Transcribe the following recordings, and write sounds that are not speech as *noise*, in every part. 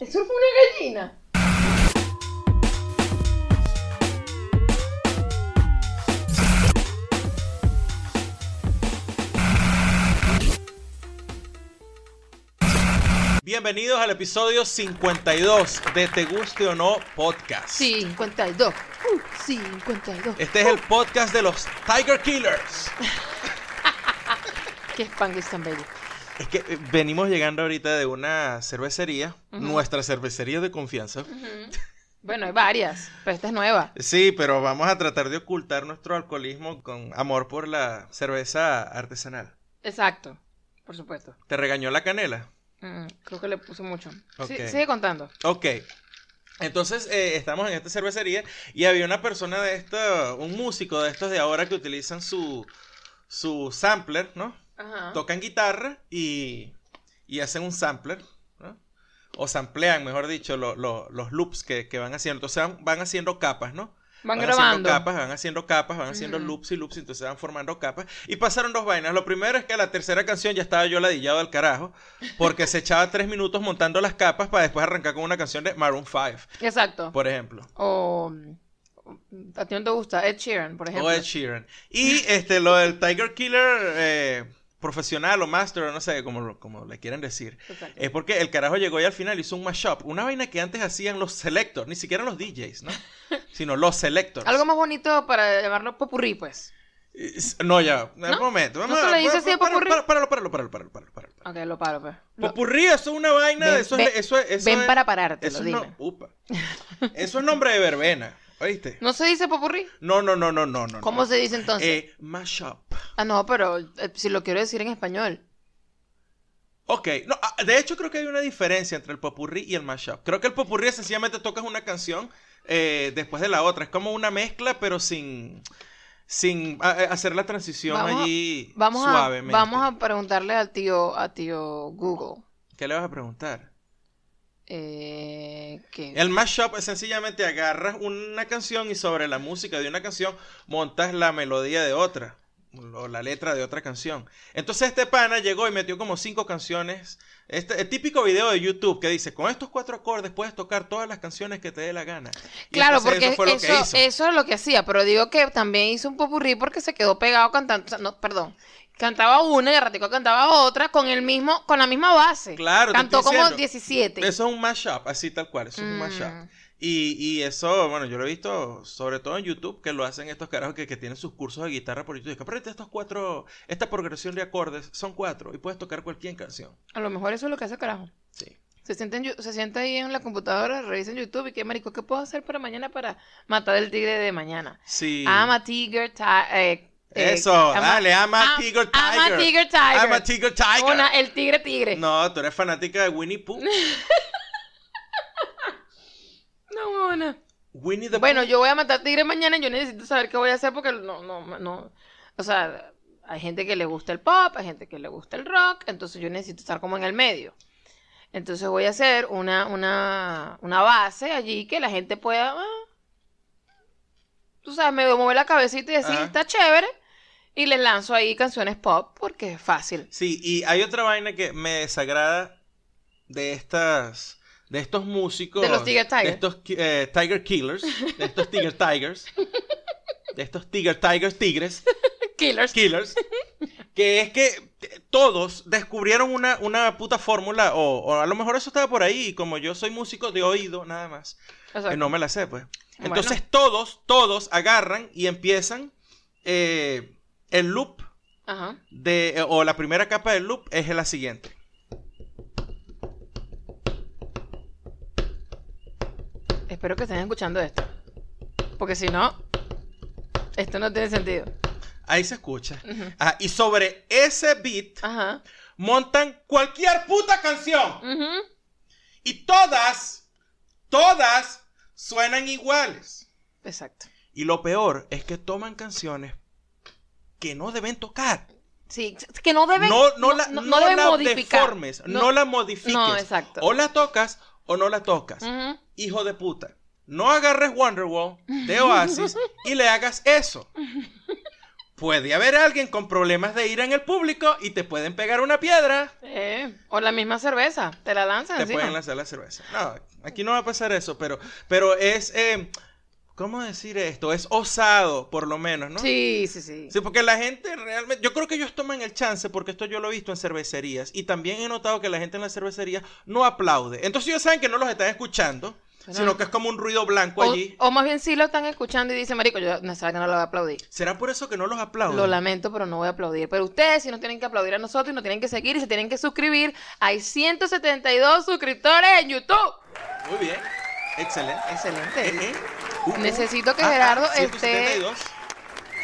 Eso fue una gallina. Bienvenidos al episodio 52 de Te Guste o No Podcast. 52. Uh, 52. Este es el podcast de los Tiger Killers. *laughs* Qué spanglish tan bello. Es que eh, venimos llegando ahorita de una cervecería, nuestra cervecería de confianza. Bueno, hay varias, pero esta es nueva. Sí, pero vamos a tratar de ocultar nuestro alcoholismo con amor por la cerveza artesanal. Exacto, por supuesto. ¿Te regañó la canela? Mm, creo que le puse mucho. Sí, sigue contando. Ok. Entonces, eh, estamos en esta cervecería y había una persona de esto, un músico de estos de ahora que utilizan su, su sampler, ¿no? Ajá. Tocan guitarra y, y hacen un sampler, ¿no? O samplean, mejor dicho, lo- lo- los loops que, que van haciendo. Entonces van, van haciendo capas, ¿no? Van haciendo grabando. capas, van haciendo capas, van haciendo loops y loops, y entonces van formando capas. Y pasaron dos vainas. Lo primero es que la tercera canción ya estaba yo ladillado del carajo, porque se echaba tres minutos montando las capas para después arrancar con una canción de Maroon 5, Exacto. por ejemplo. O a ti no te gusta Ed Sheeran, por ejemplo. O Ed Sheeran. Y este, lo del Tiger Killer eh, profesional o master, o no sé, como, lo- como le quieren decir. Es porque el carajo llegó y al final hizo un mashup. Una vaina que antes hacían los selectors, ni siquiera los DJs, ¿no? *laughs* Sino los selectors. Algo más bonito para llamarlo popurrí, pues. No, ya, un ¿No? momento. ¿No se le dice así popurrí? Páralo, páralo, páralo, páralo, páralo, páralo. Ok, lo paro, pues. Lo- Popurrí, eso es una vaina, Ven- eso, ven- es, eso, es- eso ven es- para parártelo, eso es dime. no- upa. *laughs* Eso es nombre de verbena, ¿oíste? ¿No se dice popurrí? No, no, no, no, no, no. ¿Cómo no. se dice entonces? Eh, mashup. Ah, no, pero eh, si lo quiero decir en español. Ok, no, ah, de hecho creo que hay una diferencia entre el popurrí y el mashup. Creo que el popurrí es sencillamente tocas una canción eh, después de la otra. Es como una mezcla, pero sin, sin ah, eh, hacer la transición Vamos a- allí a, suavemente. vamos a preguntarle al tío, a tío Google. ¿Qué le vas a preguntar? Eh. El mashup es sencillamente agarras una canción y sobre la música de una canción montas la melodía de otra. O la letra de otra canción. Entonces este pana llegó y metió como cinco canciones. Este, el típico video de YouTube que dice, con estos cuatro acordes puedes tocar todas las canciones que te dé la gana. Y Claro, porque eso fue lo que hizo. eso es lo que hacía, pero digo que también hizo un popurrí porque se quedó pegado cantando, o sea, no, perdón, cantaba una y al ratico cantaba otra con el mismo, con la misma base. Claro, Cantó como diciendo. 17. Eso es un mashup, así tal cual, eso es un Mm. mashup. Y, y eso, bueno, yo lo he visto sobre todo en YouTube, que lo hacen estos carajos que, que tienen sus cursos de guitarra por YouTube. Aprende estos cuatro, esta progresión de acordes, son cuatro, y puedes tocar cualquier canción. A lo mejor eso es lo que hace carajo. Sí. Se sienta, en se sienta ahí en la computadora, revisa en YouTube y qué marico, ¿qué puedo hacer para mañana para matar el tigre de mañana? Sí. I'm a tiger ti- eh, eh, Eso, dale, I'm a I'm- tiger tiger. tiger tiger. I'm a tiger tiger. Una- el tigre tigre. No, No, tú eres fanática de Winnie Pooh. *laughs* huevona. Winnie the Bueno, Pooh. yo voy a matar tigre mañana y yo necesito saber qué voy a hacer porque no, no, no. O sea, hay gente que le gusta el pop, hay gente que le gusta el rock, entonces yo necesito estar como en el medio. Entonces voy a hacer una, una, una base allí que la gente pueda, ah, tú sabes, medio mover la cabecita y decir, Ajá. está chévere. Y les lanzo ahí canciones pop porque es fácil. Sí, y hay otra vaina que me desagrada de estas de estos músicos De los Tiger Tigers. de estos eh, Tiger Killers, de estos Tiger Tigers, de estos Tiger Tigers Tigres, *laughs* Killers. Killers, que es que todos descubrieron una, una puta fórmula, o, o a lo mejor eso estaba por ahí, y como yo soy músico de oído nada más, que no me la sé, pues. Bueno. Entonces todos, todos agarran y empiezan eh, el loop Ajá. de, eh, o la primera capa del loop es la siguiente. Espero que estén escuchando esto. Porque si no, esto no tiene sentido. Ahí se escucha. Ajá, y sobre ese beat Ajá. montan cualquier puta canción. Y todas, todas suenan iguales. Exacto. Y lo peor es que toman canciones que no deben tocar. Sí, que no deben. no, no, la, no, no no deben la modificar. deformes, no, la modifiques. No, exacto. O la tocas o no la tocas. Hijo de puta. No agarres Wonderwall de Oasis y le hagas eso. puede haber alguien con problemas de ira en el público y te pueden pegar una piedra. Eh, o la misma cerveza, te la lanzan Te encima. pueden lanzar la cerveza. No, aquí no va a pasar eso, pero, pero es, eh, ¿cómo decir esto? Es osado, por lo menos, ¿no? Sí, sí, sí. Sí, porque la gente realmente, yo creo que ellos toman el chance, porque esto yo lo he visto en cervecerías, y también he notado que la gente en la cervecería no aplaude. Entonces ellos saben que no los están escuchando, sino que es como un ruido blanco O, allí. o más bien sí lo están escuchando y dicen, marico, yo no sabe que no lo voy a aplaudir. ¿Será por eso que no los aplauden? Lo lamento, pero no voy a aplaudir. Pero ustedes sí nos tienen que aplaudir a nosotros y nos tienen que seguir y se tienen que suscribir. Hay 172 suscriptores en YouTube. Muy bien, excelente. Excelente. Necesito que Ah, ah, Gerardo esté... 172.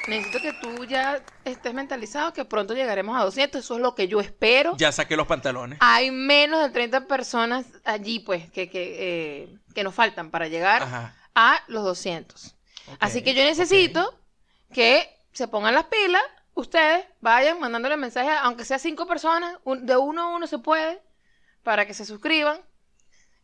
Necesito que tú ya estés mentalizado que pronto llegaremos a 200. Eso es lo que yo espero. Ya saqué los pantalones. Hay menos de 30 personas allí, pues, que, que, eh, que nos faltan para llegar Ajá. a los 200. ok, Así que yo necesito que se pongan las pilas, ustedes vayan mandándole mensajes, aunque sea cinco personas, un- de uno a uno se puede, para que se suscriban.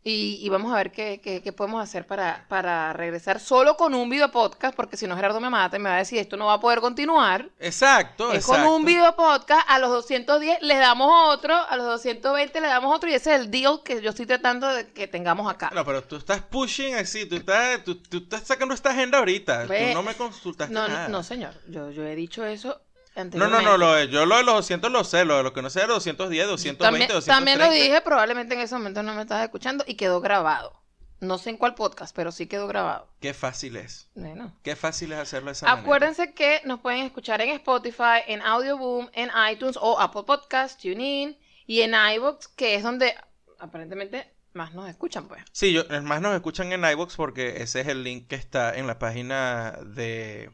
Y, y vamos a ver qué, qué- qué podemos hacer para, para regresar solo con un video podcast, porque si no Gerardo me mata y me va a decir esto no va a poder continuar. Exacto, Es con exacto. un video podcast, a los 210 les damos otro, a los 220 le damos otro, y ese es el deal que yo estoy tratando de que tengamos acá. No, pero tú estás pushing así, tú estás, tú, tú estás sacando esta agenda ahorita. Tú no me consultaste No, nada. no, no, señor. Yo, yo he dicho eso No, no, no, lo, yo lo de los 200 lo sé, lo de lo que no sé los 210, 220, También, 230. también lo dije, probablemente en ese momento no me estabas escuchando y quedó grabado. No sé en cuál podcast, pero sí quedó grabado. Qué fácil es. Bueno. Qué fácil es hacerlo de esa manera. Acuérdense que nos pueden escuchar en Spotify, en Audioboom, en iTunes o Apple Podcast, TuneIn y en iVoox, que es donde aparentemente más nos escuchan, pues. Sí, yo, más nos escuchan en iVoox porque ese es el link que está en la página de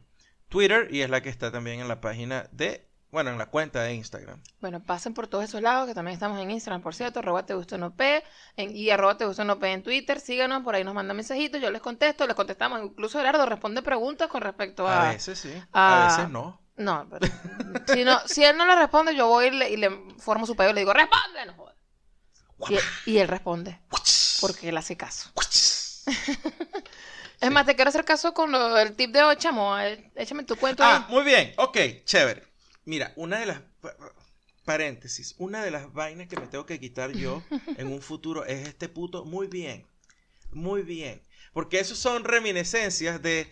Twitter y es la que está también en la página de, bueno, en la cuenta de Instagram. Bueno, pasen por todos esos lados, que también estamos en Instagram, por cierto, arroba te gusta no P, en, y arroba te gusta no P en Twitter, síganos, por ahí nos mandan mensajitos, yo les contesto, les contestamos, incluso Gerardo responde preguntas con respecto a... A veces sí, a- a veces no. No, pero *laughs* si, no, si él no le responde, yo voy y le, y le formo su pedido y le digo, responde, no jodas. Y, y él responde, porque él hace caso. *laughs* Es más, te quiero hacer caso con lo- el tip de hoy, chamo. eh, Échame tu cuento. Ah, ahí. muy bien, ok, chévere. Mira, una de las, pa- paréntesis, una de las vainas que me tengo que quitar yo *laughs* en un futuro es este puto muy bien, muy bien. Porque eso son reminiscencias de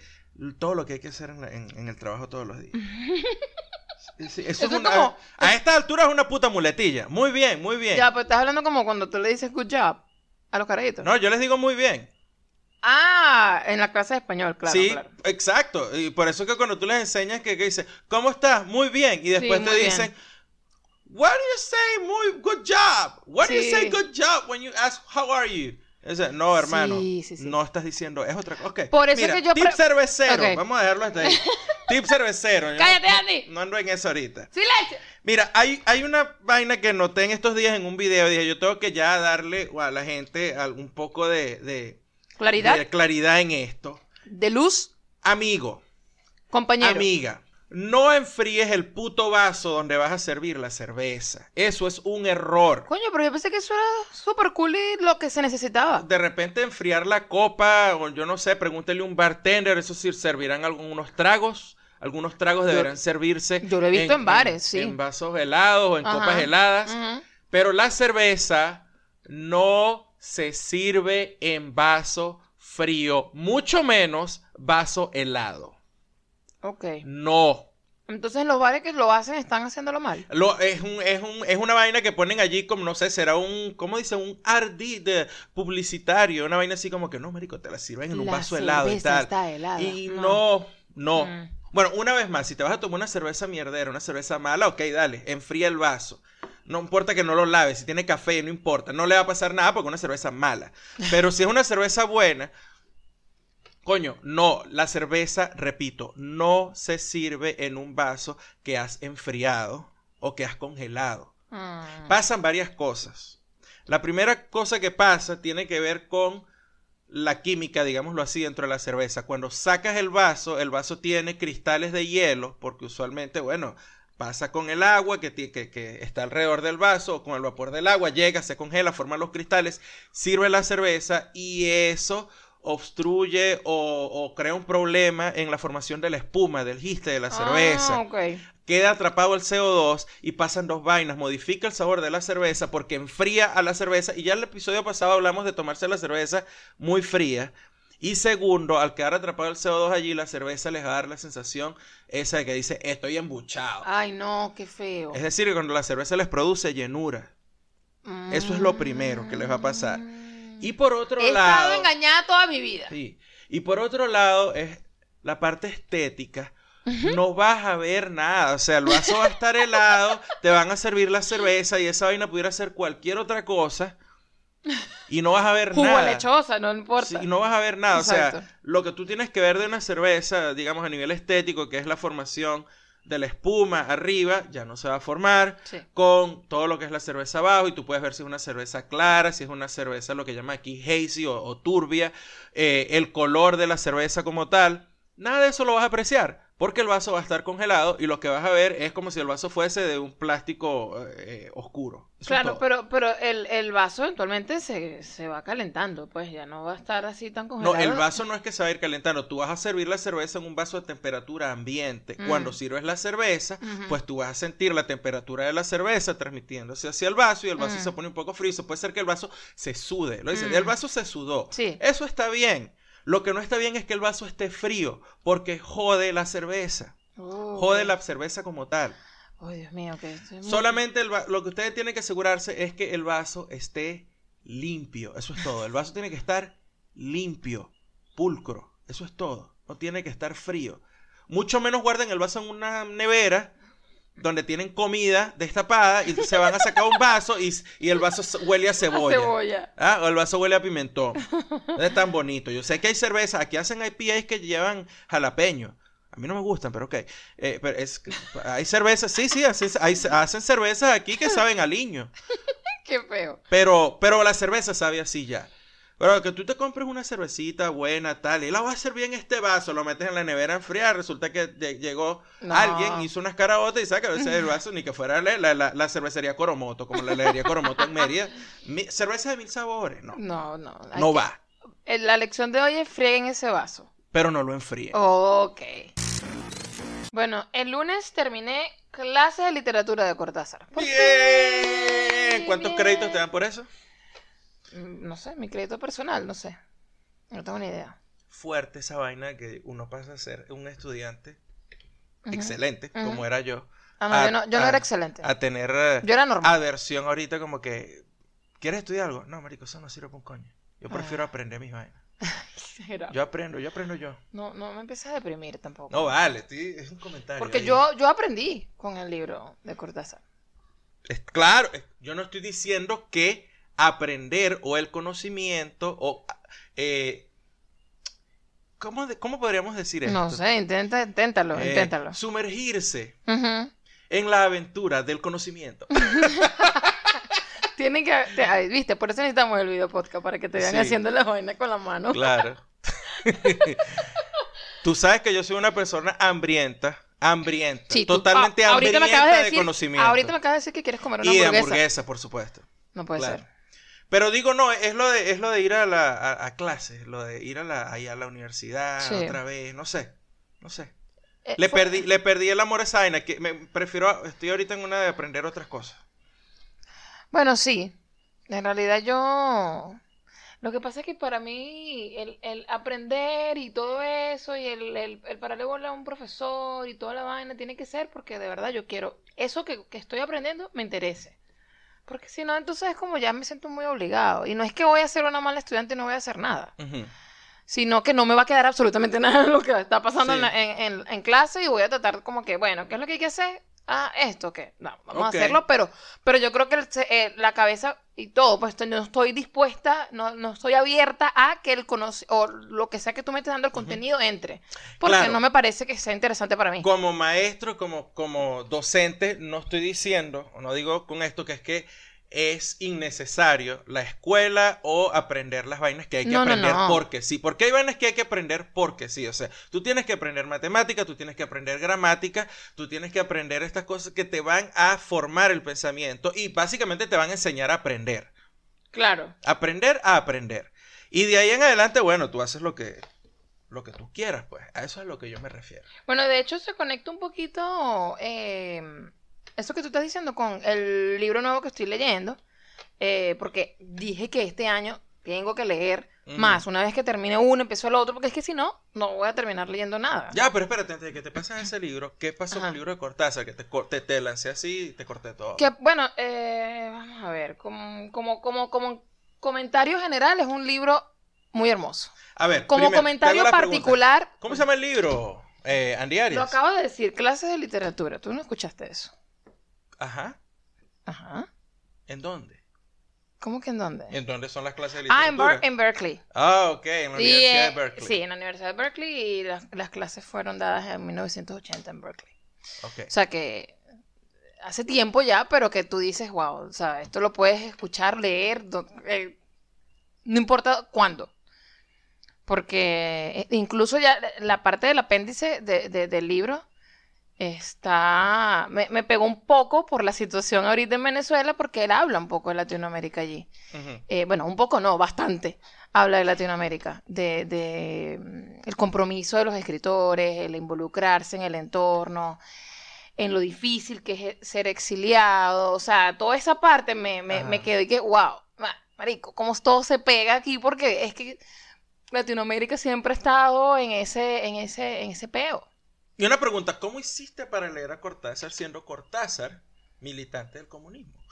todo lo que hay que hacer en, la- en- en el trabajo todos los días. *laughs* Sí, eso Eso es una- como- a esta altura es una puta muletilla. Muy bien, muy bien. Ya, pues estás hablando como cuando tú le dices good job a los carajitos. No, yo les digo muy bien. Ah, en la clase de español, claro. sí, claro. exacto. Y por eso que cuando tú les enseñas que, que ¿cómo estás? Muy bien. Y después Sí, te dicen, What do you say? Muy good job. What do you Sí. say good job when you ask how are you? Ese, no, hermano. Sí, sí, sí. No estás diciendo, es otra cosa. Ok. Por eso mira, que yo Tip cervecero. Ok. Vamos a dejarlo hasta ahí. *laughs* tip cervecero. Yo ¡Cállate, no- Andy! No ando en eso ahorita. ¡Silencio! Mira, hay, hay una vaina que noté en estos días en un video. Dije, yo tengo que ya darle a la gente un poco de, de- Claridad, de claridad en esto. de luz, Amigo, compañero. amiga, no enfríes el puto vaso donde vas a servir la cerveza. Eso es un error. Coño, pero yo pensé que eso era súper cool y lo que se necesitaba. De repente enfriar la copa, o yo no sé, pregúntele a un bartender, eso sí, servirán algunos tragos. Algunos tragos deberán servirse. yo lo he visto en bares, sí. En vasos helados o en Ajá. copas heladas. Pero la cerveza no se sirve en vaso frío, mucho menos vaso helado. Ok. No. Entonces los bares que lo hacen están haciéndolo mal. Lo, es, un, es, un, es una vaina que ponen allí como, no sé, será un, ¿cómo dice? Un ardid de publicitario, una vaina así como que, no, marico, te la sirven en un La vaso helado y tal. está helada. Y no, no. Mm. Bueno, una vez más, si te vas a tomar una cerveza mierdera, una cerveza mala, ok, dale, enfría el vaso. No importa que no lo laves, si tiene café, no importa, no le va a pasar nada porque es una cerveza mala. Pero si es una cerveza buena, coño, no, la cerveza, repito, no se sirve en un vaso que has enfriado o que has congelado. Mm. Pasan varias cosas. La primera cosa que pasa tiene que ver con la química, digámoslo así, dentro de la cerveza. Cuando sacas el vaso, el vaso tiene cristales de hielo, porque usualmente, bueno, pasa con el agua que, que, que está alrededor del vaso, o con el vapor del agua, llega, se congela, forma los cristales, sirve la cerveza y eso obstruye o, o crea un problema en la formación de la espuma, del giste de la cerveza. Ah, ok. Queda atrapado el CO2 y pasan dos vainas. Modifica el sabor de la cerveza porque enfría a la cerveza. Y ya el episodio pasado hablamos de tomarse la cerveza muy fría. Y segundo, al quedar atrapado el CO2 allí, la cerveza les va a dar la sensación esa de que dice, estoy embuchado. Ay, no, qué feo. Es decir, que cuando la cerveza les produce llenura. Eso es lo primero que les va a pasar. Mm. Y por otro He lado... estado engañada toda mi vida. Sí. Y por otro lado, es la parte estética. No vas a ver nada. O sea, el vaso va a estar helado, te van a servir la cerveza y esa vaina pudiera ser cualquier otra cosa. *laughs* Y no vas a ver nada. lechosa, no importa. Sí, y no vas a ver nada. O sea, lo que tú tienes que ver de una cerveza, digamos a nivel estético, que es la formación de la espuma arriba, ya no se va a formar. Sí. Con todo lo que es la cerveza abajo, y tú puedes ver si es una cerveza clara, si es una cerveza lo que llama aquí hazy o, o turbia, eh, el color de la cerveza como tal. Nada de eso lo vas a apreciar, porque el vaso va a estar congelado y lo que vas a ver es como si el vaso fuese de un plástico eh, oscuro. Eso Claro, pero, pero el, el vaso eventualmente se, se va calentando, pues ya no va a estar así tan No, congelado. el vaso no es que se va a ir calentando. Tú vas a servir la cerveza en un vaso de temperatura ambiente. Mm. Cuando sirves la cerveza, pues tú vas a sentir la temperatura de la cerveza transmitiéndose hacia el vaso y el vaso Mm. se pone un poco frío. Puede ser que el vaso se sude. Lo dicen, Mm. el vaso se sudó. Sí. Eso está bien. Lo que no está bien es que el vaso esté frío porque jode la cerveza. Oh, Jode la cerveza como tal. Oh, Dios mío, que estoy muy- Solamente el lo que ustedes tienen que asegurarse es que el vaso esté limpio. Eso es todo. El vaso tiene que estar limpio, pulcro. Eso es todo. No tiene que estar frío. Mucho menos guarden el vaso en una nevera donde tienen comida destapada y se van a sacar un vaso y, y el vaso huele a *laughs* A cebolla. Ah, o el vaso huele a pimentón. Es tan bonito. Yo sé que hay cerveza. Aquí hacen IPAs que llevan jalapeño. A mí no me gustan, pero ok. Eh, pero es, hay cervezas, sí, sí, hacen, hay- hacen cervezas aquí que saben a liño. *laughs* Qué feo. Pero, pero la cerveza sabe así ya. Pero que tú te compres una cervecita buena, tal, y la vas a servir en este vaso, lo metes en la nevera a enfriar, resulta que lle- llegó No. alguien, hizo unas carabotas y saca ese el *laughs* vaso, ni que fuera la, la- la- la cervecería Coromoto, como la heladería Coromoto en Mérida. Mi- cerveza de mil sabores, no. No, no. No que- va, Eh, La lección de hoy es frieguen ese vaso. pero no lo enfríe. Ok. Bueno, el lunes terminé clases de literatura de Cortázar. Bien. ¿Cuántos bien. créditos te dan por eso? No sé, mi crédito personal, no sé. No tengo ni idea. Fuerte esa vaina que uno pasa a ser un estudiante excelente, como era yo, Ah, no, a- yo no, yo no era excelente. a tener Yo era normal. aversión ahorita como que ¿quieres estudiar algo? No, marico, eso no sirve para un coño. Yo prefiero Ah. aprender mis vainas. *laughs* Yo aprendo, yo aprendo yo. No, no me empecé a deprimir tampoco. No vale, estoy- es un comentario. Porque ahí. yo, yo aprendí con el libro de Cortázar. Es- claro, yo no estoy diciendo que aprender o el conocimiento o eh, ¿cómo, de- ¿cómo podríamos decir esto? No sé, intenta, inténtalo, Eh, inténtalo. Sumergirse en la aventura del conocimiento. *laughs* Tienen que, te- ay, viste, por eso necesitamos el video podcast para que te vean Sí. haciendo la vaina con la mano. Claro. *laughs* Tú sabes que yo soy una persona hambrienta, hambrienta, Sí, tú- totalmente ah, hambrienta me acabas de, conocimiento. Ahorita me acabas de decir que quieres comer una y de hamburguesa. hamburguesa, por supuesto. No puede Claro. ser. Pero digo, no, es lo de, es lo de ir a la a, a clases, lo de ir a la, ahí a la universidad Sí. otra vez, no sé, no sé. Eh, Le fue- perdí, le perdí el amor a esa vaina, que me prefiero, estoy ahorita en una de aprender otras cosas. Bueno, sí. En realidad yo... Lo que pasa es que para mí el, el aprender y todo eso y el, el, el pararle bola a un profesor y toda la vaina tiene que ser porque de verdad yo quiero eso que, que estoy aprendiendo me interese. Porque si no, entonces es como ya me siento muy obligado. Y no es que voy a ser una mala estudiante y no voy a hacer nada. Sino que no me va a quedar absolutamente *laughs* nada de lo que está pasando Sí. en- en- en clase y voy a tratar como que, bueno, ¿qué es lo que hay que hacer? Ah, esto, ¿qué? No, vamos a hacerlo, pero, pero yo creo que el eh, la cabeza y todo, pues no estoy dispuesta, no, no estoy abierta a que el conoce o lo que sea que tú me estés dando el contenido entre, porque Claro. no me parece que sea interesante para mí. Como maestro, como, como docente, no estoy diciendo, o no digo con esto, que es que es innecesario la escuela o aprender las vainas que hay que No, no, aprender no. porque sí. Porque hay vainas que hay que aprender porque sí. O sea, tú tienes que aprender matemática, tú tienes que aprender gramática, tú tienes que aprender estas cosas que te van a formar el pensamiento y básicamente te van a enseñar a aprender. Claro. Aprender a aprender. Y de ahí en adelante, bueno, tú haces lo que, lo que tú quieras, pues. A eso es a lo que yo me refiero. Bueno, de hecho se conecta un poquito eh, eso que tú estás diciendo con el libro nuevo que estoy leyendo, eh, porque dije que este año tengo que leer más. Una vez que termine uno, empiezo el otro, porque es que si no, no voy a terminar leyendo nada. Ya, pero espérate, antes de que te pases ese libro, ¿qué pasó con el libro de Cortázar? Que te, te, te lancé así y te corté todo. Que, bueno, eh, vamos a ver, como, como, como, como comentario general, es un libro muy hermoso. A ver, Como primero, comentario pregunta. particular, ¿Cómo se llama el libro? Eh, Andy Arias. lo acabo de decir, clases de literatura. ¿Tú no escuchaste eso? Ajá. Ajá. ¿En dónde? ¿Cómo que en dónde? ¿En dónde son las clases de ah, literatura? en, Ber- en Berkeley. Ah, ok, en la Universidad eh, de Berkeley. Sí, en la Universidad de Berkeley y las, las clases fueron dadas en 1980 en Berkeley. Ok. O sea que hace tiempo ya, pero que tú dices, wow, o sea, esto lo puedes escuchar, leer, eh, no importa cuándo. Porque eh, incluso ya la parte del apéndice de- de- del libro está, me, me pegó un poco por la situación ahorita en Venezuela, porque él habla un poco de Latinoamérica allí. Eh, bueno, un poco no, bastante habla de Latinoamérica, de, de, mm, el compromiso de los escritores, el involucrarse en el entorno, en lo difícil que es ser exiliado, o sea, toda esa parte me, me, me quedó y que, wow, ma- marico, cómo todo se pega aquí, porque es que Latinoamérica siempre ha estado en ese, en ese, en ese peo. Y una pregunta, ¿cómo hiciste para leer a Cortázar siendo Cortázar militante del comunismo?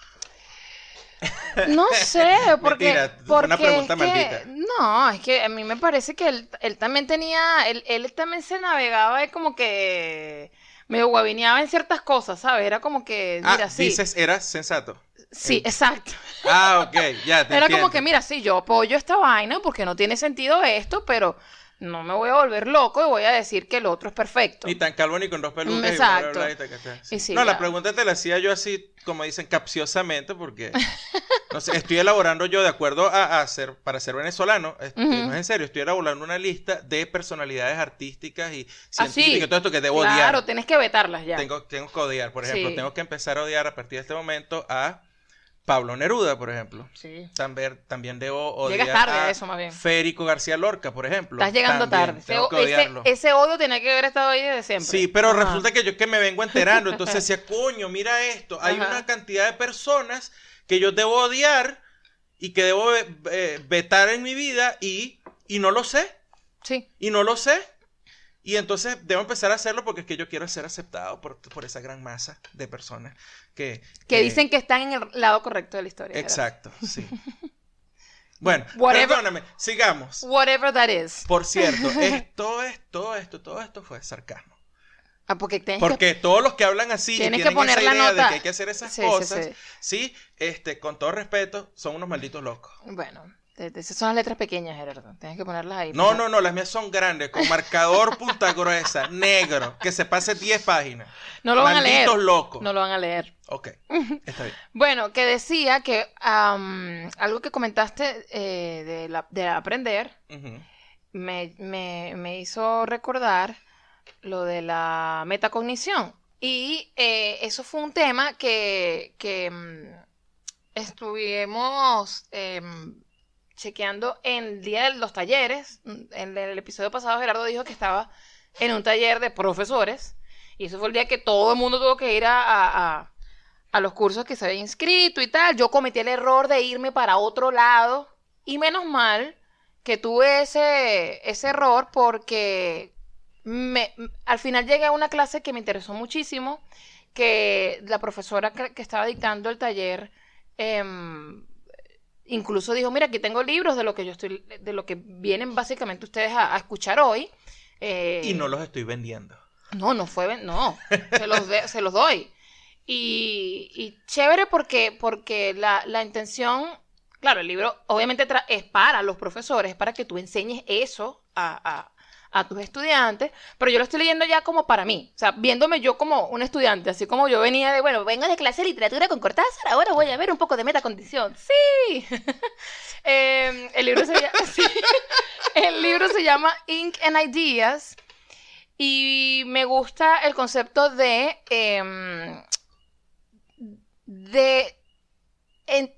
No *laughs* sé, porque, Mentira, fue porque una pregunta es que- maldita. no, es que a mí me parece que él, él también tenía, él, él también se navegaba de como que medio guabineaba en ciertas cosas, ¿sabes? Era como que, Ah, mira, sí, dices, era sensato. sí, exacto. Ah, ok, ya te Era como que, mira, sí, yo apoyo esta vaina porque no tiene sentido esto, pero no me voy a volver loco y voy a decir que el otro es perfecto. Ni tan calvo ni con dos pelucas. Y bla, exacto. bla, bla, y sí, no, la pregunta te la hacía yo así, como dicen, capciosamente, porque *laughs* no sé, estoy elaborando yo de acuerdo a, a ser, para ser venezolano, este, Ujú. no es en serio, estoy elaborando una lista de personalidades artísticas y Ah, sí. científicas, todo esto que debo Claro, odiar. tienes que vetarlas ya. Tengo, tengo que odiar, por ejemplo, Sí. tengo que empezar a odiar a partir de este momento a Pablo Neruda, por ejemplo. Sí. También, también debo odiar Llegas tarde a eso, más bien. Férico García Lorca, por ejemplo. Estás llegando También tarde. Tengo que ese, odio tenía que haber estado ahí desde siempre. Sí, pero Ajá. resulta que yo que me vengo enterando, entonces decía, *laughs* coño, mira esto, hay Ajá. una cantidad de personas que yo debo odiar y que debo eh, vetar en mi vida y, y no lo sé, Sí. y no lo sé. Y entonces debo empezar a hacerlo porque es que yo quiero ser aceptado por, por esa gran masa de personas que... Que eh, dicen que están en el lado correcto de la historia. ¿verdad? Exacto, sí. Bueno, *laughs* Whatever- perdóname, sigamos. Whatever that is. Por cierto, *laughs* esto es, todo esto, todo esto fue sarcasmo. Ah, porque tienes que- Porque todos los que hablan así y Tienes que tienen poner esa la idea de nota. que hay que hacer esas Sí, cosas, sí. sí, este, con todo respeto, son unos malditos locos. Bueno, de- de- esas son las letras pequeñas, Gerardo. Tienes que ponerlas ahí. No, pues. no, no, las mías son grandes, con marcador *laughs* punta gruesa, negro, que se pase 10 páginas. No lo van a leer. Malditos locos. No lo van a leer. Ok, *laughs* está bien. Bueno, que decía que algo que comentaste eh, de, la- de aprender me, me- me hizo recordar lo de la metacognición. Y eh, eso fue un tema que, que, mm, estuvimos em, chequeando en el día de los talleres. En el episodio pasado Gerardo dijo que estaba en un taller de profesores. Y eso fue el día que todo el mundo tuvo que ir a, a- los cursos que se había inscrito y tal. Yo cometí el error de irme para otro lado. Y menos mal que tuve ese, ese error porque me, al final llegué a una clase que me interesó muchísimo, que la profesora que, que estaba dictando el taller em, incluso dijo, mira, aquí tengo libros de lo que yo estoy, de lo que vienen básicamente ustedes a, a escuchar hoy. Eh, Y no los estoy vendiendo. no, no fue, no, se los, de- se los doy. Y, y chévere porque, porque la, la intención, claro, el libro obviamente es para los profesores, es para que tú enseñes eso a, a- a tus estudiantes, pero yo lo estoy leyendo ya como para mí, o sea, viéndome yo como un estudiante, así como yo venía de, bueno, vengo de clase de literatura con Cortázar, ahora voy a ver un poco de metacondición. Sí. *laughs* Eh, el, libro se llama, *laughs* sí. Ink and Ideas. Y me gusta el concepto de. em, de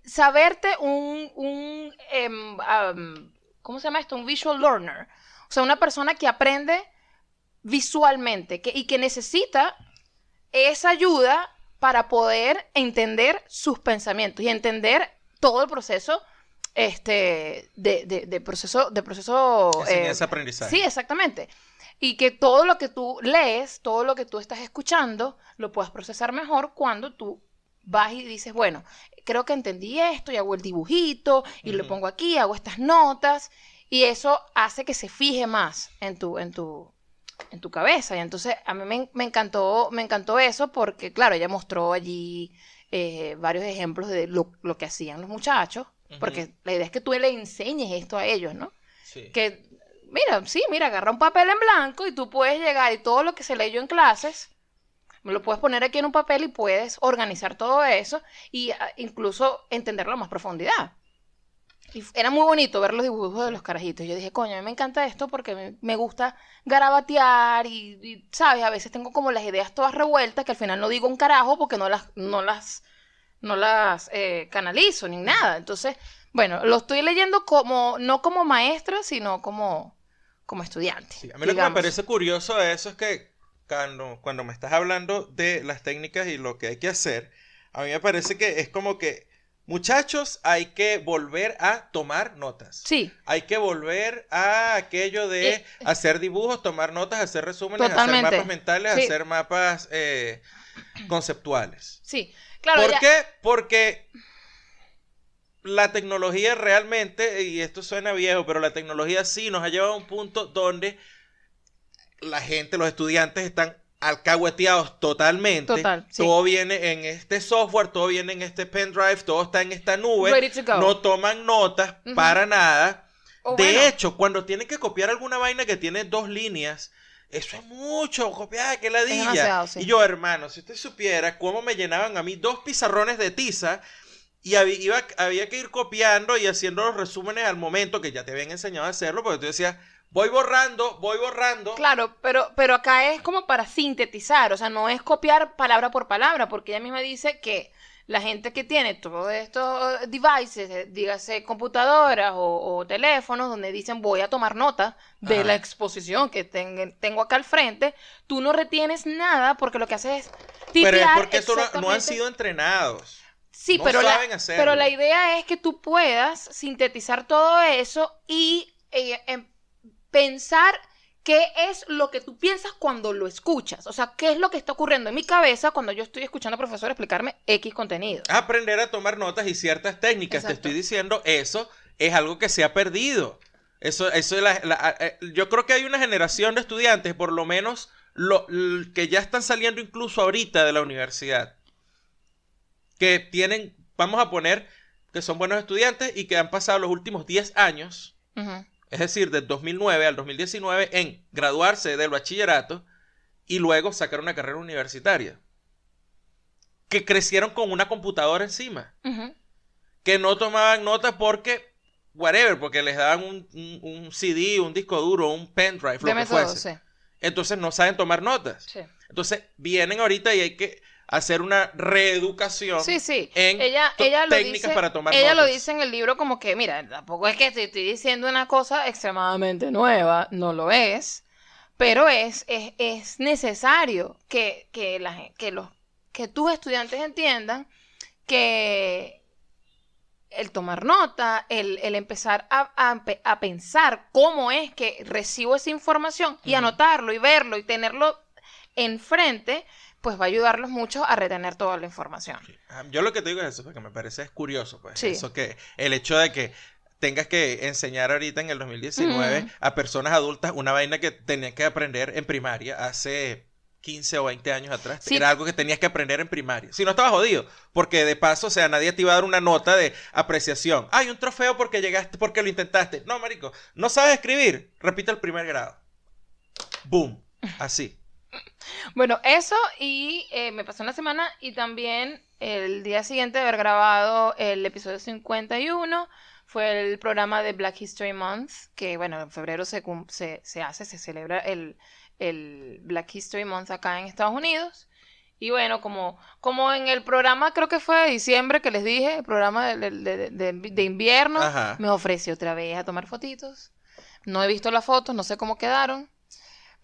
saberte un. un em, am, ¿cómo se llama esto? Un visual learner. O sea, una persona que aprende visualmente que, y que necesita esa ayuda para poder entender sus pensamientos y entender todo el proceso este de, de, de proceso de proceso eh, aprendizaje. sí exactamente y que todo lo que tú lees todo lo que tú estás escuchando lo puedas procesar mejor cuando tú vas y dices bueno creo que entendí esto y hago el dibujito y lo pongo aquí hago estas notas y eso hace que se fije más en tu en tu en tu cabeza. Y entonces a mí me, me encantó, me encantó eso porque, claro, ella mostró allí eh, varios ejemplos de lo, lo que hacían los muchachos, porque la idea es que tú le enseñes esto a ellos, ¿no? Sí. Que, mira, sí, mira, agarra un papel en blanco y tú puedes llegar y todo lo que se leyó en clases, me lo puedes poner aquí en un papel y puedes organizar todo eso y ah, incluso entenderlo a más profundidad. Y era muy bonito ver los dibujos de los carajitos. Yo dije, coño, a mí me encanta esto porque me, gusta garabatear y, y, ¿sabes? A veces tengo como las ideas todas revueltas que al final no digo un carajo porque no las, no las, no las eh, canalizo ni nada. Entonces, bueno, lo estoy leyendo como, no como maestra, sino como, como estudiante. Sí, a mí lo que me parece curioso de eso es que cuando, cuando me estás hablando de las técnicas y lo que hay que hacer, a mí me parece que es como que, muchachos, hay que volver a tomar notas. Sí, Hay que volver a aquello de Eh, hacer dibujos, tomar notas, hacer resúmenes, Totalmente. hacer mapas mentales, Sí. hacer mapas eh, conceptuales. sí. Claro, ¿Por ya- qué? Porque la tecnología realmente, y esto suena viejo, pero la tecnología sí nos ha llevado a un punto donde la gente, los estudiantes están alcahueteados totalmente. Total, sí. Todo viene en este software, todo viene en este pendrive, todo está en esta nube. Ready to go. No toman notas para nada. De bueno, hecho, cuando tienen que copiar alguna vaina que tiene dos líneas, eso es mucho, copiar, que ladilla. sí. Y yo, hermano, si usted supiera cómo me llenaban a mí dos pizarrones de tiza y había, iba- había que ir copiando y haciendo los resúmenes al momento que ya te habían enseñado a hacerlo, porque tú decías, voy borrando, voy borrando. Claro, pero, pero acá es como para sintetizar, o sea, no es copiar palabra por palabra, porque ella misma dice que la gente que tiene todos estos devices, eh, dígase computadoras o, o teléfonos, donde dicen voy a tomar nota de Ajá. la exposición que ten- tengo acá al frente, tú no retienes nada porque lo que haces es pero es porque eso no, no han sido entrenados. Sí, no pero, la, pero la idea es que tú puedas sintetizar todo eso y eh, em- pensar qué es lo que tú piensas cuando lo escuchas. O sea, qué es lo que está ocurriendo en mi cabeza cuando yo estoy escuchando al profesor explicarme X contenido. Aprender a tomar notas y ciertas técnicas. Te estoy diciendo, eso es algo que se ha perdido. Eso, eso es la- la- eh, yo creo que hay una generación de estudiantes, por lo menos, lo, que ya están saliendo incluso ahorita de la universidad. Que tienen, vamos a poner, que son buenos estudiantes y que han pasado los últimos 10 años. Es decir, del 2009 al 2019, en graduarse del bachillerato y luego sacar una carrera universitaria. Que crecieron con una computadora encima que no tomaban notas porque, whatever, porque les daban un, un- un CD, un disco duro, un pendrive, lo Deme que todo, fuese. sí, Entonces no saben tomar notas. sí. Entonces vienen ahorita y hay que hacer una reeducación. Sí, sí. en ella, ella lo técnicas dice, para tomar ella lo dice en el libro como que, mira, tampoco es que te estoy diciendo una cosa extremadamente nueva, no lo es, pero es, es, es necesario que, que, la, que, los, que tus estudiantes entiendan que el tomar nota, el, el empezar a, a pensar cómo es que recibo esa información y anotarlo y verlo y tenerlo enfrente, pues va a ayudarlos mucho a retener toda la información. Ah, Yo lo que te digo es eso, porque me parece es curioso, pues. Sí. Eso que, el hecho de que tengas que enseñar ahorita en el 2019 Ujú. a personas adultas una vaina que tenías que aprender en primaria hace 15 o 20 años atrás. Sí. Era algo que tenías que aprender en primaria. Si no estabas jodido, porque de paso, o sea, nadie te iba a dar una nota de apreciación. Hay un trofeo porque llegaste, porque lo intentaste. No, marico, no sabes escribir, repite el primer grado. Boom, así. Bueno, eso y eh, me pasó en la semana y también el día siguiente de haber grabado el episodio 51 fue el programa de Black History Month, que bueno, en febrero se, cum- se, se hace, se celebra el, el Black History Month acá en Estados Unidos. Y bueno, como, como en el programa, creo que fue de diciembre que les dije, el programa de, de- de- de- de invierno, Ajá. me ofreció otra vez a tomar fotitos. No he visto las fotos, no sé cómo quedaron.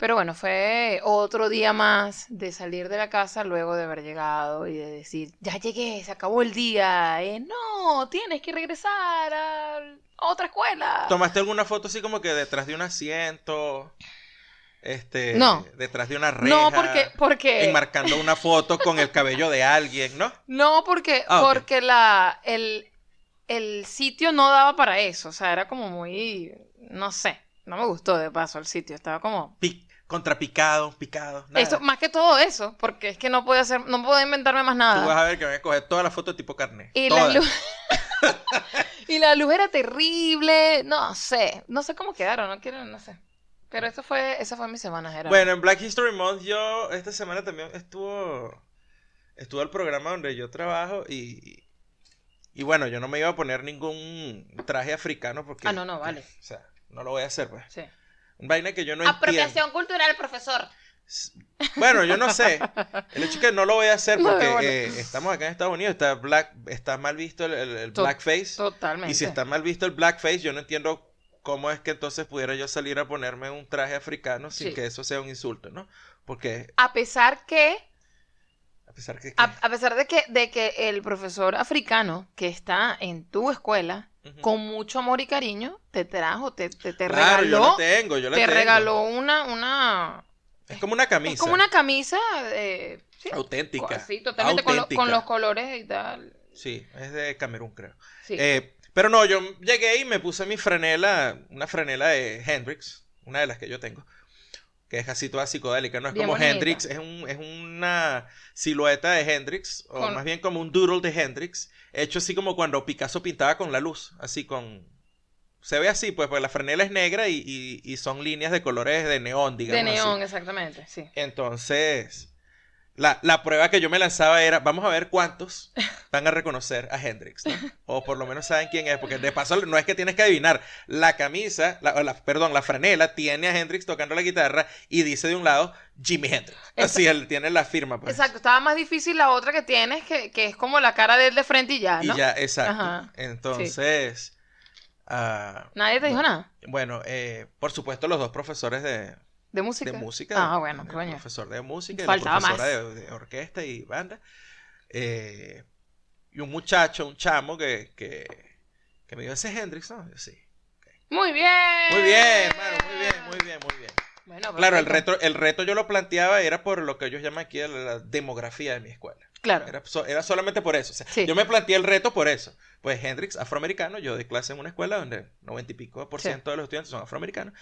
Pero bueno, fue otro día más de salir de la casa luego de haber llegado y de decir, ya llegué, se acabó el día. Eh, no, tienes que regresar a otra escuela. ¿Tomaste alguna foto así como que detrás de un asiento? Este, No. detrás de una reja. No, porque, porque, Enmarcando una foto con el cabello de alguien, ¿no? *laughs* no, porque, Ah, porque la, el, el sitio no daba para eso. O sea, era como muy, no sé, no me gustó de paso el sitio. Estaba como, Pi- contrapicado, picado. Nada. eso, más que todo eso, porque es que no podía hacer, no podía inventarme más Tú nada. vas a ver que voy a coger todas las fotos tipo carnet. Y la luz. *laughs* *laughs* y la luz era terrible. No sé. No sé cómo quedaron, no quiero, no sé. Pero eso fue, esa fue mi semana, Gerardo. Bueno, en Black History Month yo esta semana también estuvo estuvo el programa donde yo trabajo y y bueno, yo no me iba a poner ningún traje africano porque Ah, no, no, vale. O sea, no lo voy a hacer, pues. Sí. Vaina que yo no entiendo. Apropiación cultural, profesor. Bueno, yo no sé. El hecho es que no lo voy a hacer *laughs* No, porque bueno. eh, estamos acá en Estados Unidos, está black, está mal visto el, el- el To- blackface. Totalmente. Y si está mal visto el blackface, yo no entiendo cómo es que entonces pudiera yo salir a ponerme un traje africano sin Sí. que eso sea un insulto, ¿no? Porque A pesar que, a pesar que... a, a pesar de que, de que el profesor africano que está en tu escuela, Con mucho amor y cariño, te trajo, te, te, te Claro, yo regaló, la tengo, yo la te tengo. regaló una, una, Es como una camisa. es como una camisa, eh, sí, auténtica. Sí, totalmente con, lo- auténtica. con los colores y tal. Sí, es de Camerún, creo. Sí. Eh, pero no, yo llegué y me puse mi franela, una franela de Hendrix, una de las que yo tengo, que es así toda psicodélica, no es Bien como bonita. Hendrix, es, un, es una silueta de Hendrix, o Con- más bien como un doodle de Hendrix, hecho así como cuando Picasso pintaba con la luz, así con... Se ve así, pues, porque la franela es negra y, y- y son líneas de colores de neón, digamos. de así. neón, exactamente, sí. Entonces, la, la prueba que yo me lanzaba era, vamos a ver cuántos van a reconocer a Hendrix, ¿no? O por lo menos saben quién es, porque de paso no es que tienes que adivinar. La camisa, la, la- perdón, la franela tiene a Hendrix tocando la guitarra y dice de un lado Jimi Hendrix. Así él tiene la firma, pues. Exacto, estaba más difícil la otra que tienes, que, que es como la cara de él de frente y ya, Y ¿no? ya, exacto. Ajá, Entonces, ah, Nadie te dijo nada bueno, eh, por supuesto los dos profesores de, de música. de música. Ah, bueno, coño. profesor de música y Faltaba la profesora más. de, de orquesta y banda. Eh, y un muchacho, un chamo que, que, que me dijo, ese es Hendrix, ¿no? Yo, sí. Muy bien. Muy bien, hermano, muy bien, muy bien, muy bien. Bueno, Claro, el reto, el reto yo lo planteaba era por lo que ellos llaman aquí la, la demografía de mi escuela. Claro. Era, so- era solamente por eso. O sea, Sí. Yo me planteé el reto por eso. Pues Hendrix, afroamericano, yo doy clase en una escuela donde noventa y pico por Sí. ciento de los estudiantes son afroamericanos.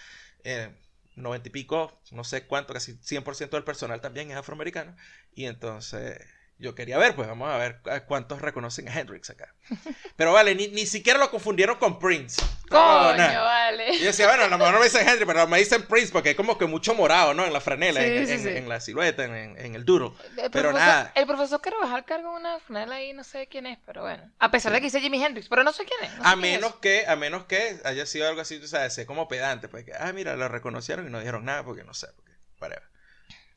Eh, noventa y pico, no sé cuánto, casi 100% del personal también es afroamericano. Y entonces yo quería ver, pues vamos a ver cuántos reconocen a Hendrix acá. *laughs* Pero vale, ni, ni siquiera lo confundieron con Prince. No, Coño, nada. vale. Y yo decía, bueno, a lo mejor no me dicen Hendrix, pero me dicen Prince porque hay como que mucho morado, ¿no? En la franela, Sí, en, sí, en- sí. en la silueta, en, en- el duro. El Pero profesor, nada. El profesor Carvajal cargó una franela ahí, no sé quién es, pero bueno. A pesar de que dice Jimi Hendrix, pero no sé quién es. no sé A quién es. menos que, a menos que haya sido algo así, tú sabes, como pedante, pues que, ah, mira, lo reconocieron y no dijeron nada porque no sé, porque, whatever.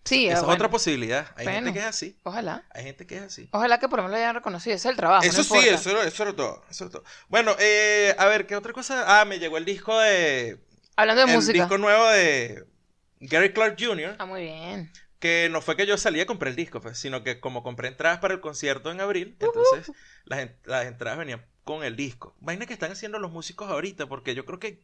Sí, Esa es otra posibilidad. Hay Bueno. gente que es así, Ojalá. hay gente que es así. Ojalá que por lo menos lo hayan reconocido. Ese es el trabajo. Eso no sí, importa. eso, eso era todo, eso era todo. Bueno, eh, a ver, ¿qué otra cosa? Ah, me llegó el disco de, Hablando de el música. disco nuevo de Gary Clark Jr., Ah, muy bien. que no fue que yo salí a comprar el disco, pues, sino que como compré entradas para el concierto en abril, entonces las, en- las entradas venían con el disco. Vaina que están haciendo los músicos ahorita, porque yo creo que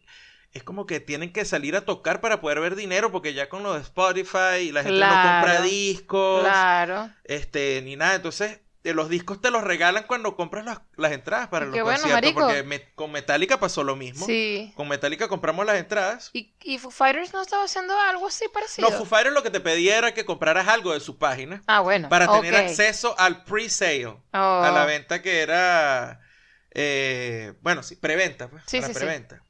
es como que tienen que salir a tocar para poder ver dinero, porque ya con lo de Spotify la gente no compra discos, Claro. este, ni nada. Entonces, los discos te los regalan cuando compras las, las entradas para los bueno, conciertos, marico. porque me- con Metallica pasó lo mismo. Sí. Con Metallica compramos las entradas. ¿Y, y Foo Fighters no estaba haciendo algo así parecido? No, Foo Fighters lo que te pedía era que compraras algo de su página Ah, bueno. para tener acceso al pre-sale, Oh. a la venta que era, eh, bueno, sí, preventa, pues, Sí, sí, sí. preventa.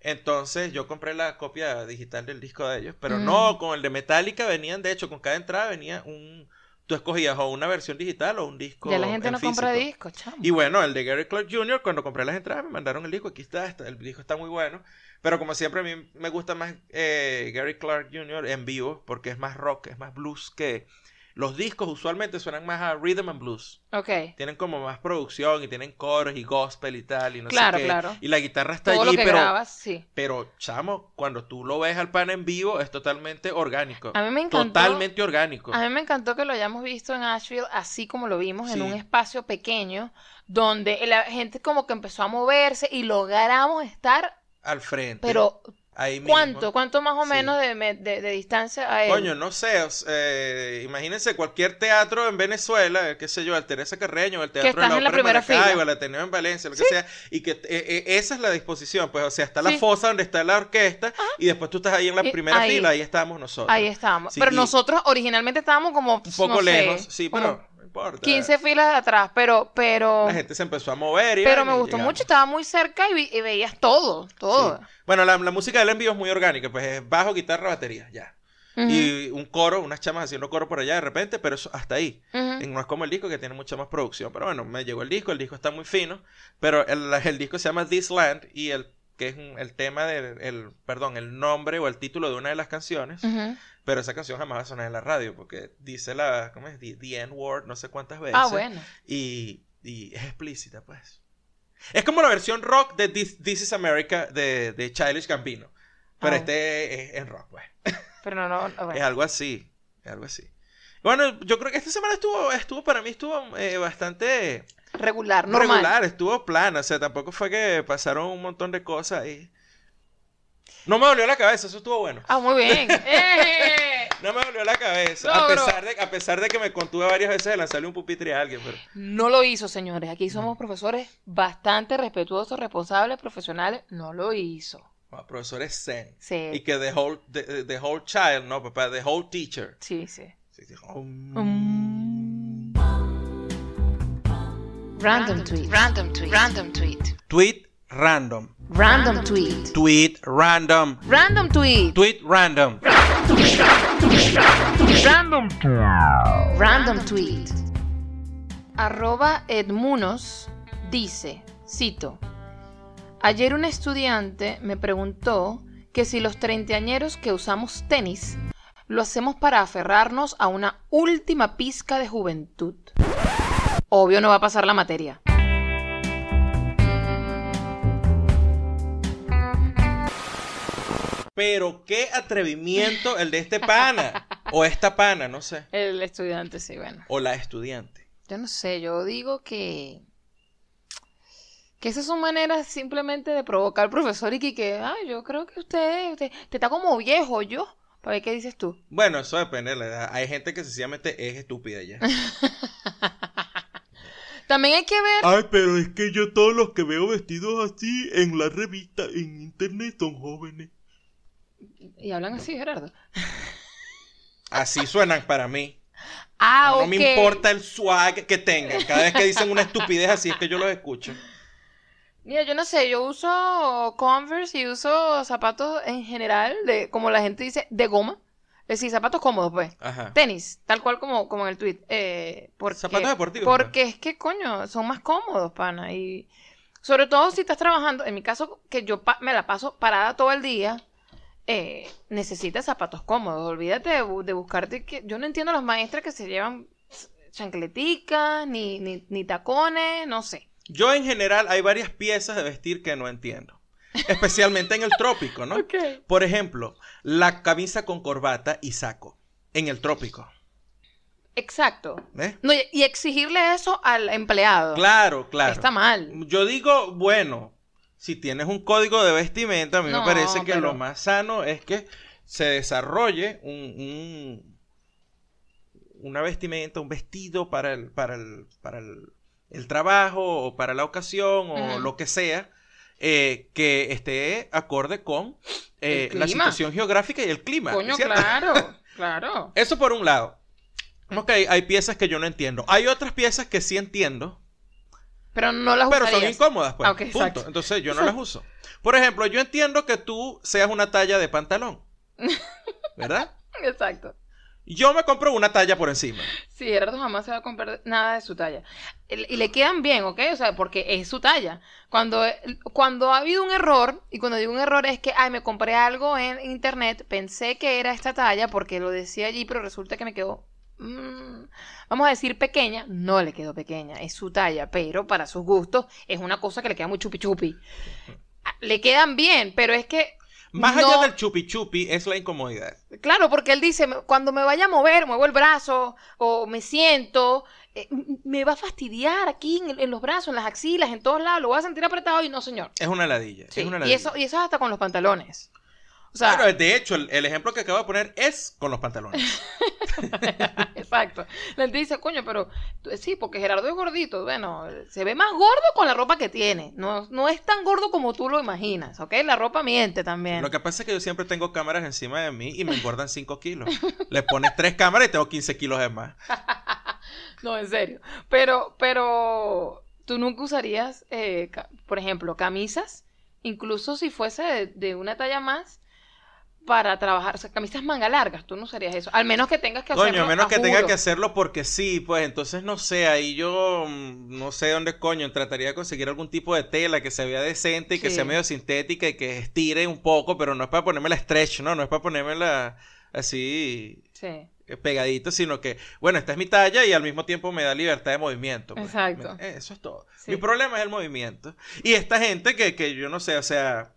Entonces yo compré la copia digital del disco de ellos, pero Mm. no, con el de Metallica venían, de hecho, con cada entrada venía un, tú escogías o una versión digital o un disco Ya la gente en no compra discos, chamo. Y bueno, el de Gary Clark Jr., cuando compré las entradas, me mandaron el disco. Aquí está, está- el disco está muy bueno. Pero como siempre, a mí me gusta más eh, Gary Clark Jr. en vivo, porque es más rock, es más blues que, los discos usualmente suenan más a rhythm and blues. Ok. Tienen como más producción y tienen coros y gospel y tal y no Claro, sé qué. claro. Y la guitarra está Todo allí, lo que pero grabas, sí. pero chamo, cuando tú lo ves al pan en vivo es totalmente orgánico. A mí me encantó. Totalmente orgánico. A mí me encantó que lo hayamos visto en Asheville así como lo vimos, en un espacio pequeño, donde la gente como que empezó a moverse y logramos estar, Al frente. pero ahí mismo. ¿cuánto? ¿Cuánto más o Sí. menos de, me- de- de distancia a él? Coño, no sé, eh, imagínense cualquier teatro en Venezuela, qué sé yo, el Teresa Carreño, el Teatro de estás la en la primera Maracaibo, el Ateneo en Valencia, lo que sea, y que eh, eh, esa es la disposición, pues, o sea, está la Sí. fosa donde está la orquesta, y después tú estás ahí en la Y primera ahí- fila, ahí estábamos nosotros. Ahí estábamos. Sí, pero nosotros originalmente estábamos como, Un poco no sé, lejos, sí, como pero importa. 15 filas atrás, pero, pero, La gente se empezó a mover y pero me gustó llegamos. mucho, estaba muy cerca y, vi- y veías todo, todo. Sí. Bueno, la, la música del envío es muy orgánica, pues es bajo, guitarra, batería, ya. Y un coro, unas chamas haciendo coro por allá de repente, pero eso hasta ahí. ujú. No es como el disco que tiene mucha más producción. Pero bueno, me llegó el disco, el disco está muy fino. Pero el, el disco se llama This Land y el que es un- el tema del, el, perdón, el nombre o el título de una de las canciones. Pero esa canción jamás va a sonar en la radio porque dice la, ¿cómo es? The, the N-word no sé cuántas veces. Ah, bueno. Y, y es explícita, pues. Es como la versión rock de This, This is America de, de Childish Gambino. Pero Ah. este es en rock, pues. *laughs* Pero no, no, no, Es bueno. algo así, es algo así. Bueno, yo creo que esta semana estuvo, estuvo para mí estuvo eh, bastante regular, normal. regular, estuvo plana, o sea, tampoco fue que pasaron un montón de cosas y no me dolió la cabeza, eso estuvo bueno. Ah, muy bien. *laughs* ¡Eh! No me dolió la cabeza, a pesar de a pesar de que me contuve varias veces de lanzarle un pupitre a alguien, pero No lo hizo, señores. Aquí somos profesores bastante respetuosos, responsables, profesionales. No lo hizo. bueno, profesor es zen. Sí. Y que the whole the, the whole child, no, papá, the whole teacher. Sí, sí. Sí, sí, oh, Mm. Random tweet. Random tweet. Random tweet. Tweet random. Random tweet. Tweet random. Random tweet. Tweet random. Random Random tweet. Arroba Edmunos dice, cito, ayer un estudiante me preguntó que si los treintañeros que usamos tenis lo hacemos para aferrarnos a una última pizca de juventud. Obvio no va a pasar la materia. Pero qué atrevimiento el de este pana. O esta pana, no sé. El estudiante, sí, bueno. O la estudiante. Yo no sé, yo digo que. Que esas son maneras simplemente de provocar al profesor y que, que ay, yo creo que usted, usted, te está como viejo, yo. Para ver qué dices tú. Bueno, eso depende de la edad. Hay gente que sencillamente es estúpida ya. *laughs* También hay que ver. Ay, pero es que yo todos los que veo vestidos así en la revista, en internet, son jóvenes. Y hablan así, Gerardo. Así suenan para mí. *laughs* Ah, no ok. me importa el swag que tengan. Cada vez que dicen una estupidez así es que yo los escucho. Mira, yo no sé, yo uso Converse y uso zapatos en general, de, como la gente dice, de goma. Es decir, zapatos cómodos, pues. Ajá. Tenis, tal cual como, como en el tweet. Eh, porque, Zapatos deportivos, pues. Porque es que, coño, son más cómodos, pana. Y sobre todo si estás trabajando, en mi caso, que yo me la paso parada todo el día, eh, necesitas zapatos cómodos. Olvídate de, bu- de buscarte que... Yo no entiendo a las maestras que se llevan chancleticas, ni, ni, ni tacones, no sé. Yo en general hay varias piezas de vestir que no entiendo. Especialmente en el trópico, ¿no? *laughs* Por ejemplo, la camisa con corbata y saco. En el trópico. Exacto. No, y- exigirle eso al empleado. Claro, claro. Está mal. Yo digo, bueno, si tienes un código de vestimenta, a mí No, me parece que pero- lo más sano es que se desarrolle un, un- una vestimenta, un vestido para el, para el, para el, el trabajo o para la ocasión o lo que sea, eh, que esté acorde con eh, la situación geográfica y el clima. Coño, ¿cierto? claro, *laughs* claro. Eso por un lado. Ok, hay piezas que yo no entiendo. Hay otras piezas que sí entiendo, Pero no las pero son incómodas, pues. Ah, punto. exacto. Entonces yo no las uso. Por ejemplo, yo entiendo que tú seas una talla de pantalón. *laughs* ¿Verdad? Exacto. Yo me compro una talla por encima. Sí, Gerardo jamás se va a comprar nada de su talla. Y le quedan bien, ¿ok? O sea, porque es su talla. Cuando, cuando ha habido un error, y cuando digo un error es que, ay, me compré algo en internet, pensé que era esta talla porque lo decía allí, pero resulta que me quedó mm, vamos a decir pequeña, no le quedó pequeña, es su talla, pero para sus gustos es una cosa que le queda muy chupi chupi. Ah, Le quedan bien, pero es que Más no- allá del chupi chupi es la incomodidad. Claro, porque él dice, "Me- cuando me vaya a mover, muevo el brazo o me siento, eh, me va a fastidiar aquí en, los brazos, en las axilas, en todos lados, lo voy a sentir apretado y no, señor. Es una ladilla. Sí, Es una y, ladilla. eso, y eso es hasta con los pantalones. O sea, Claro, de hecho, el, el ejemplo que acabo de poner es con los pantalones. *laughs* exacto. La gente dice, coño, pero sí, porque Gerardo es gordito. Bueno, se ve más gordo con la ropa que tiene. No, no es tan gordo como tú lo imaginas, ¿ok? La ropa miente también. Lo que pasa es que yo siempre tengo cámaras encima de mí y me engordan 5 kilos. Le pones tres cámaras y tengo 15 kilos de más. *laughs* No, en serio. Pero, pero, tú nunca usarías, eh, por ejemplo, camisas, incluso si fuese de, de una talla más, para trabajar, o sea, camisas manga largas, tú no usarías eso. Al menos que tengas que hacerlo Coño, menos que tenga juro. que hacerlo porque sí, pues entonces no sé, ahí yo mm, no sé dónde coño, trataría de conseguir algún tipo de tela que se vea decente y que sea medio sintética y que estire un poco, pero no es para ponerme la stretch, ¿no? No es para ponerme la así Sí, eh, pegadito, sino que, bueno, esta es mi talla y al mismo tiempo me da libertad de movimiento. pues. Exacto. Eso es todo. Sí. Mi problema es el movimiento. Y esta gente que, que yo no sé, o sea,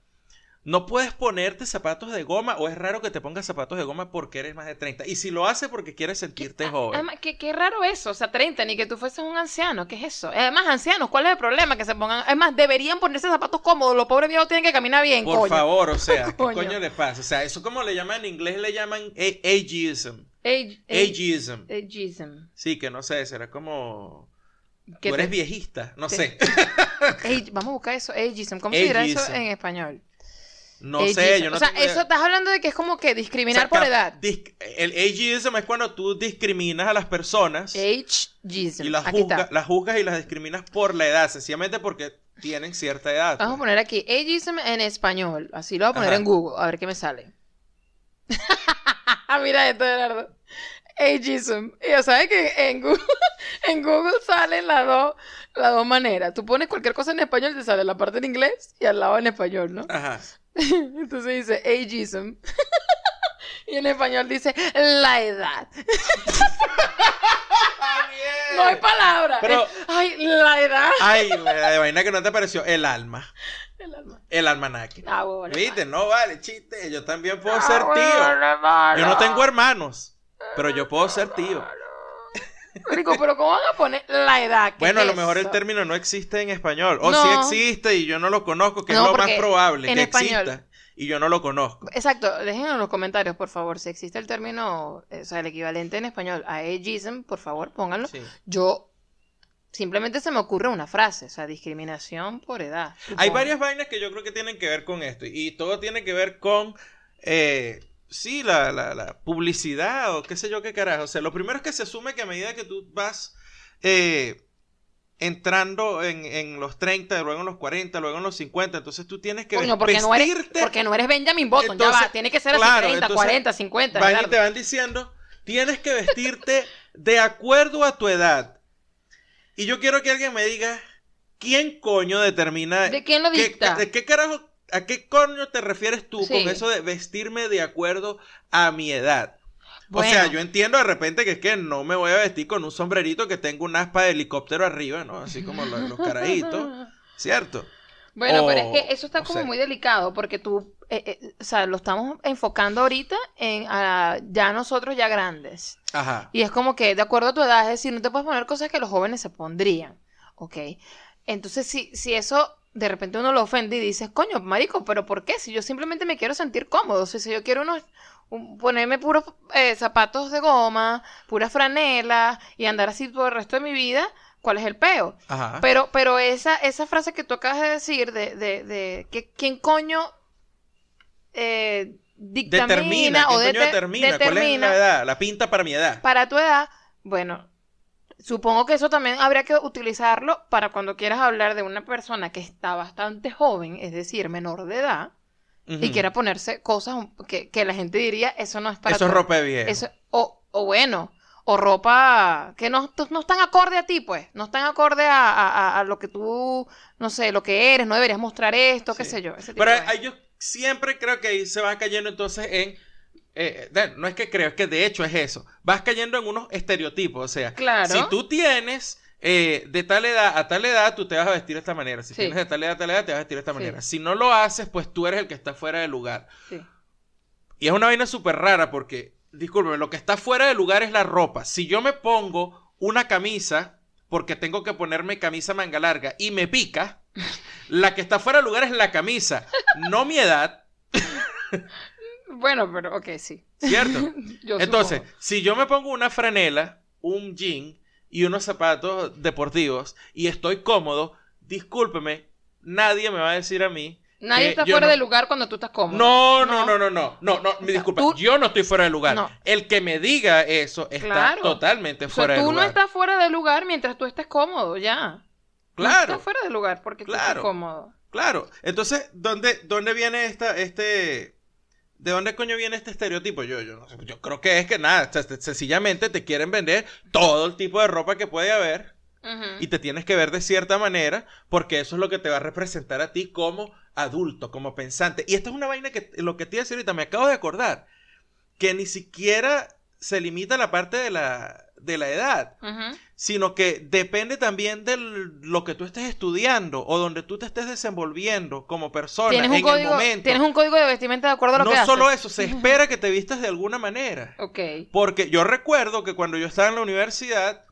no puedes ponerte zapatos de goma o es raro que te pongas zapatos de goma porque eres más de 30. Y si lo haces porque quieres sentirte joven. Además, qué, qué raro eso, o sea, 30, ni que tú fueses un anciano, ¿qué es eso? Además, ancianos, ¿cuál es el problema? Que se pongan, además, deberían ponerse zapatos cómodos, los pobres viejos tienen que caminar bien, Por coño. favor, o sea, *laughs* ¿qué Coño. coño. le pasa? O sea, eso como le llaman en inglés, le llaman ageism. Age- age- Ageism. ageism. Sí, que no sé, será como... Que Tú eres te- viejista, no te- sé. *laughs* age- vamos a buscar eso, ageism. ¿Cómo se dirá eso en español? No Ageism. sé, yo no O sea, tengo eso estás hablando de que es como que discriminar O sea, por edad. el ageism es cuando tú discriminas a las personas Ageism. y las, Aquí juzga- está. las juzgas y las discriminas por la edad, sencillamente porque tienen cierta edad. Vamos a poner aquí ageism en español. Así lo voy a poner Ajá. en Google, a ver qué me sale. *laughs* Mira esto, Gerardo. Ageism. Y ya sabes que en Google, *laughs* en Google salen las dos, las dos maneras. Tú pones cualquier cosa en español, te sale la parte en inglés y al lado en español, ¿no? Ajá. *laughs* Entonces dice ageism. *laughs* y en español dice la edad. *laughs* No hay palabra. Pero- Ay, la edad. Ay, la de vaina que no te pareció, el alma. El alma. El almanaque. Ah, bueno, ¿Viste? No vale, chiste. Yo también puedo Ah, ser bueno, tío. Yo no tengo hermanos, pero yo puedo ser tío. Rico, pero ¿cómo van a poner la edad? ¿Qué Bueno, a es lo mejor el eso? término no existe en español. O No. sí existe y yo no lo conozco, que No, es lo más porque probable en que español- exista. Y yo no lo conozco. Exacto, dejen en los comentarios, por favor, si existe el término, eh, o sea, el equivalente en español a ageism, por favor, pónganlo. Sí. Yo, simplemente se me ocurre una frase, o sea, discriminación por edad. Hay supongo. varias vainas que yo creo que tienen que ver con esto. Y todo tiene que ver con. Eh, sí, la, la- la publicidad o qué sé yo qué carajo. O sea, lo primero es que se asume que a medida que tú vas eh, entrando en, en los 30, luego en los 40, luego en los 50, entonces tú tienes que Coño, porque no, eres, vestirte. porque no eres Benjamin Button, ya Entonces, va, tiene que ser así claro, 30, entonces, 40, 50. van y Gerardo. te van diciendo, tienes que vestirte de acuerdo a tu edad. Y yo quiero que alguien me diga, ¿quién coño determina ¿De quién lo ¿Qué- dicta? ¿De qué carajo, a qué coño te refieres tú Sí. con eso de vestirme de acuerdo a mi edad? Bueno. O sea, yo entiendo de repente que es que no me voy a vestir con un sombrerito que tenga un aspa de helicóptero arriba, ¿no? Así como los, los carajitos, *laughs* ¿cierto? Bueno, O- pero es que eso está como muy delicado porque tú, eh, eh, o sea, lo estamos enfocando ahorita en a ya nosotros ya grandes. Ajá. Y es como que de acuerdo a tu edad, es decir, no te puedes poner cosas que los jóvenes se pondrían, ¿ok? Entonces, si, si eso de repente uno lo ofende y dices, coño, marico, pero ¿por qué? Si yo simplemente me quiero sentir cómodo, si yo quiero unos, un- ponerme puros eh, zapatos de goma, puras franelas y andar así todo el resto de mi vida, ¿cuál es el peo? Ajá. Pero, pero esa, esa frase que tú acabas de decir de, de, de que quién coño eh, dictamina determina, o ¿quién coño dete- determina? ¿Cuál es la edad? La pinta para mi edad. para tu edad, bueno, supongo que eso también habría que utilizarlo para cuando quieras hablar de una persona que está bastante joven, es decir, menor de edad, y quiera ponerse cosas que, que la gente diría, eso no es para Eso es ropa de viejo. eso- o, o bueno, o ropa que no, no están acorde a ti, pues, no están acorde a, a- lo que tú, no sé, lo que eres, no deberías mostrar esto, qué sé yo. ese tipo Pero de yo siempre creo que ahí se va cayendo entonces en eh, de- no es que creo, es que de hecho es eso. Vas cayendo en unos estereotipos. O sea, Claro. si tú tienes eh, de tal edad a tal edad, tú te vas a vestir de esta manera. Si Sí. tienes de tal edad a tal edad, te vas a vestir de esta Sí. manera. Si no lo haces, pues tú eres el que está fuera de lugar. Sí. Y es una vaina súper rara porque, discúlpeme, lo que está fuera de lugar es la ropa. Si yo me pongo una camisa, porque tengo que ponerme camisa manga larga y me pica, *laughs* la que está fuera de lugar es la camisa, no mi edad, *laughs* Bueno, pero ok, sí. ¿cierto? *laughs* Yo Entonces, supongo. si yo me pongo una franela, un jean y unos zapatos deportivos y estoy cómodo, discúlpeme, nadie me va a decir a mí. Nadie está fuera no- de lugar cuando tú estás cómodo. No, no, no, no, no, no, no, me disculpa, tú- yo no estoy fuera de lugar. No. El que me diga eso está Claro. totalmente O sea, fuera de tú lugar. no estás fuera de lugar mientras tú estés cómodo, ya. No Claro, estás fuera de lugar porque tú estás Claro. cómodo. claro. Entonces, ¿dónde, dónde viene esta, este, de dónde coño viene este estereotipo? Yo, yo yo creo que es que nada, sencillamente te quieren vender todo el tipo de ropa que puede haber. Y te tienes que ver de cierta manera porque eso es lo que te va a representar a ti como adulto, como pensante. Y esta es una vaina que lo que te iba a decir ahorita, me acabo de acordar, que ni siquiera se limita a la parte de la, de la edad, Ujú. Sino que depende también de lo que tú estés estudiando o donde tú te estés desenvolviendo como persona ¿Tienes un, en el momento. tienes un código de vestimenta de acuerdo a lo que no haces. solo eso, se espera que te vistas de alguna manera. Ok. Porque yo recuerdo que cuando yo estaba en la universidad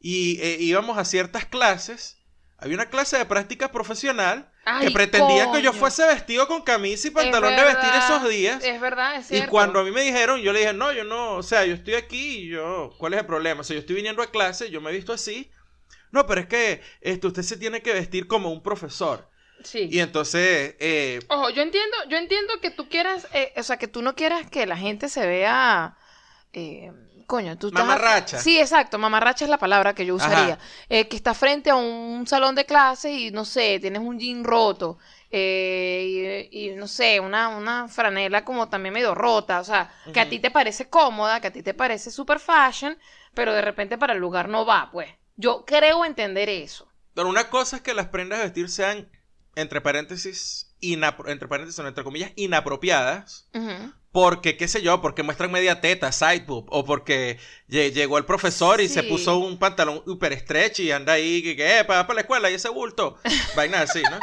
y eh, íbamos a ciertas clases, había una clase de práctica profesional Ay, que pretendían que yo fuese vestido con camisa y pantalón de vestir esos días. Es verdad, es Y cierto. cuando a mí me dijeron, yo le dije, no, yo no, o sea, yo estoy aquí y yo, ¿cuál es el problema? O sea, yo estoy viniendo a clase, yo me he visto así. No, pero es que este, usted se tiene que vestir como un profesor. Sí. Y entonces, eh, Ojo, yo entiendo, yo entiendo que tú quieras, eh, o sea, que tú no quieras que la gente se vea, eh, coño, tú estás- Mamarracha. Sí, exacto, mamarracha es la palabra que yo usaría. Eh, que estás frente a un salón de clases y, no sé, tienes un jean roto, eh, y, y, no sé, una, una franela como también medio rota, o sea, que a ti te parece cómoda, que a ti te parece super fashion, pero de repente para el lugar no va, pues. Yo creo entender eso. Pero una cosa es que las prendas de vestir sean, entre paréntesis, entre paréntesis, entre comillas, inapropiadas. Porque, qué sé yo, porque muestran media teta, side boob, o porque lle- llegó el profesor y se puso un pantalón super stretch y anda ahí, que, que, eh, para, para la escuela y ese bulto. *laughs* Vaina así, ¿no?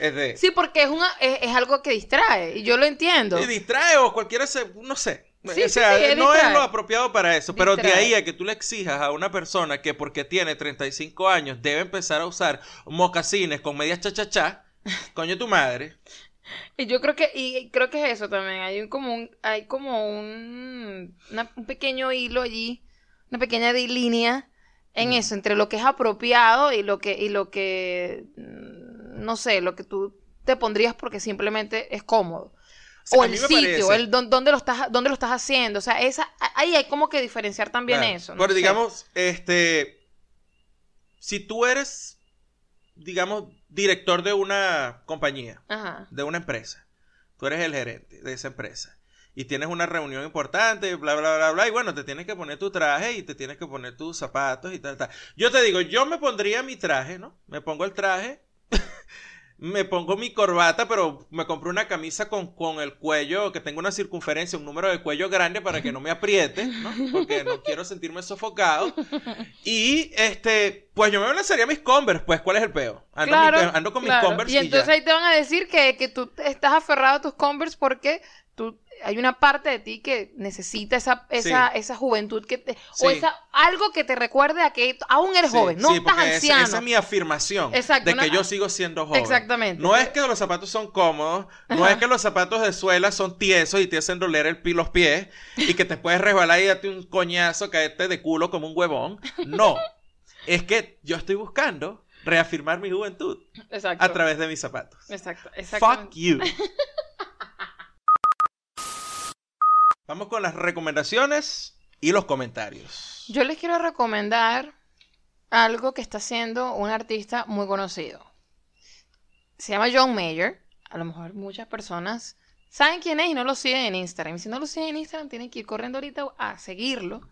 Es de... Sí, porque es, una, es, es algo que distrae, y yo lo entiendo. Y distrae o cualquiera se, no sé. Sí, o sea, sí, es no es lo apropiado para eso, pero de ahí a que tú le exijas a una persona que porque tiene 35 años debe empezar a usar mocasines con medias cha-cha-cha, *laughs* coño tu madre. Y yo creo que, y creo que es eso también, hay un, como un, hay como un, una- un pequeño hilo allí, una pequeña línea en eso, entre lo que es apropiado y lo que, y lo que, mm, no sé, lo que tú te pondrías porque simplemente es cómodo. sea, O el sitio, el dónde lo estás, dónde lo estás haciendo. O sea, esa, ahí hay como que diferenciar también Claro. eso. no Pero digamos, este, si tú eres, digamos, director de una compañía, Ajá. de una empresa, tú eres el gerente de esa empresa y tienes una reunión importante, bla, bla, bla, bla, y bueno, te tienes que poner tu traje y te tienes que poner tus zapatos y tal, tal. Yo te digo, yo me pondría mi traje, ¿no? Me pongo el traje. Me pongo mi corbata, pero me compré una camisa con, con el cuello, que tenga una circunferencia, un número de cuello grande para que no me apriete, ¿no? Porque no quiero sentirme sofocado. Y, este, pues yo me lanzaría mis Converse, pues, ¿cuál es el peo? Ando, Claro, mi- ando con claro. mis Converse Y y, entonces ya. ahí te van a decir que, que tú estás aferrado a tus Converse porque tú hay una parte de ti que necesita esa, esa, esa juventud que te, o esa algo que te recuerde a que aún eres Sí, joven, no estás porque esa- anciano. Esa, es mi afirmación. Exacto, De una- que yo sigo siendo joven. Exactamente. No es que los zapatos son cómodos, no Ajá. es que los zapatos de suela son tiesos y te hacen doler el pi- los pies y que te puedes resbalar y darte un coñazo, caerte de culo como un huevón. No. es que yo estoy buscando reafirmar mi juventud Exacto. a través de mis zapatos. Exacto, Fuck you. *laughs* Vamos con las recomendaciones y los comentarios. Yo les quiero recomendar algo que está haciendo un artista muy conocido. Se llama John Mayer. A lo mejor muchas personas saben quién es y no lo siguen en Instagram. Y si no lo siguen en Instagram, tienen que ir corriendo ahorita a seguirlo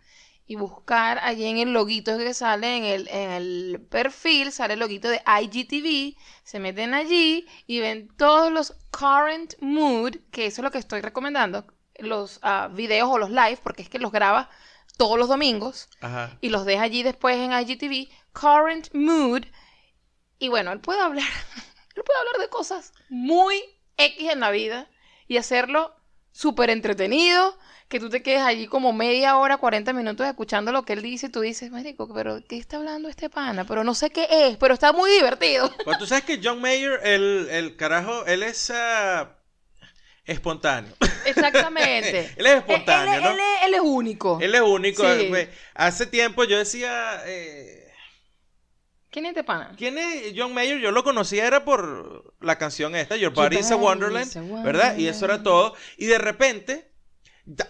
y buscar allí en el loguito que sale en el, en el perfil, sale el loguito de IGTV. Se meten allí y ven todos los current mood, que eso es lo que estoy recomendando. Los ah, videos o los live, porque es que los graba todos los domingos Ajá. y los deja allí después en IGTV, Current Mood. Y bueno, él puede hablar, *laughs* él puede hablar de cosas muy X en la vida y hacerlo súper entretenido, que tú te quedes allí como media hora, 40 minutos escuchando lo que él dice y tú dices, marico, pero ¿qué está hablando este pana? Pero no sé qué es, pero está muy divertido. Pues tú sabes que John Mayer, el, el carajo, él es ah, espontáneo. Exactamente. *laughs* Él es espontáneo, él, ¿no? él es, él es único. Él es único. Sí. Hace tiempo yo decía, eh, ¿Quién es este pana? ¿quién es John Mayer? Yo lo conocía era por la canción esta, Your Body is a Wonderland, ¿verdad? Y eso era todo. Y de repente,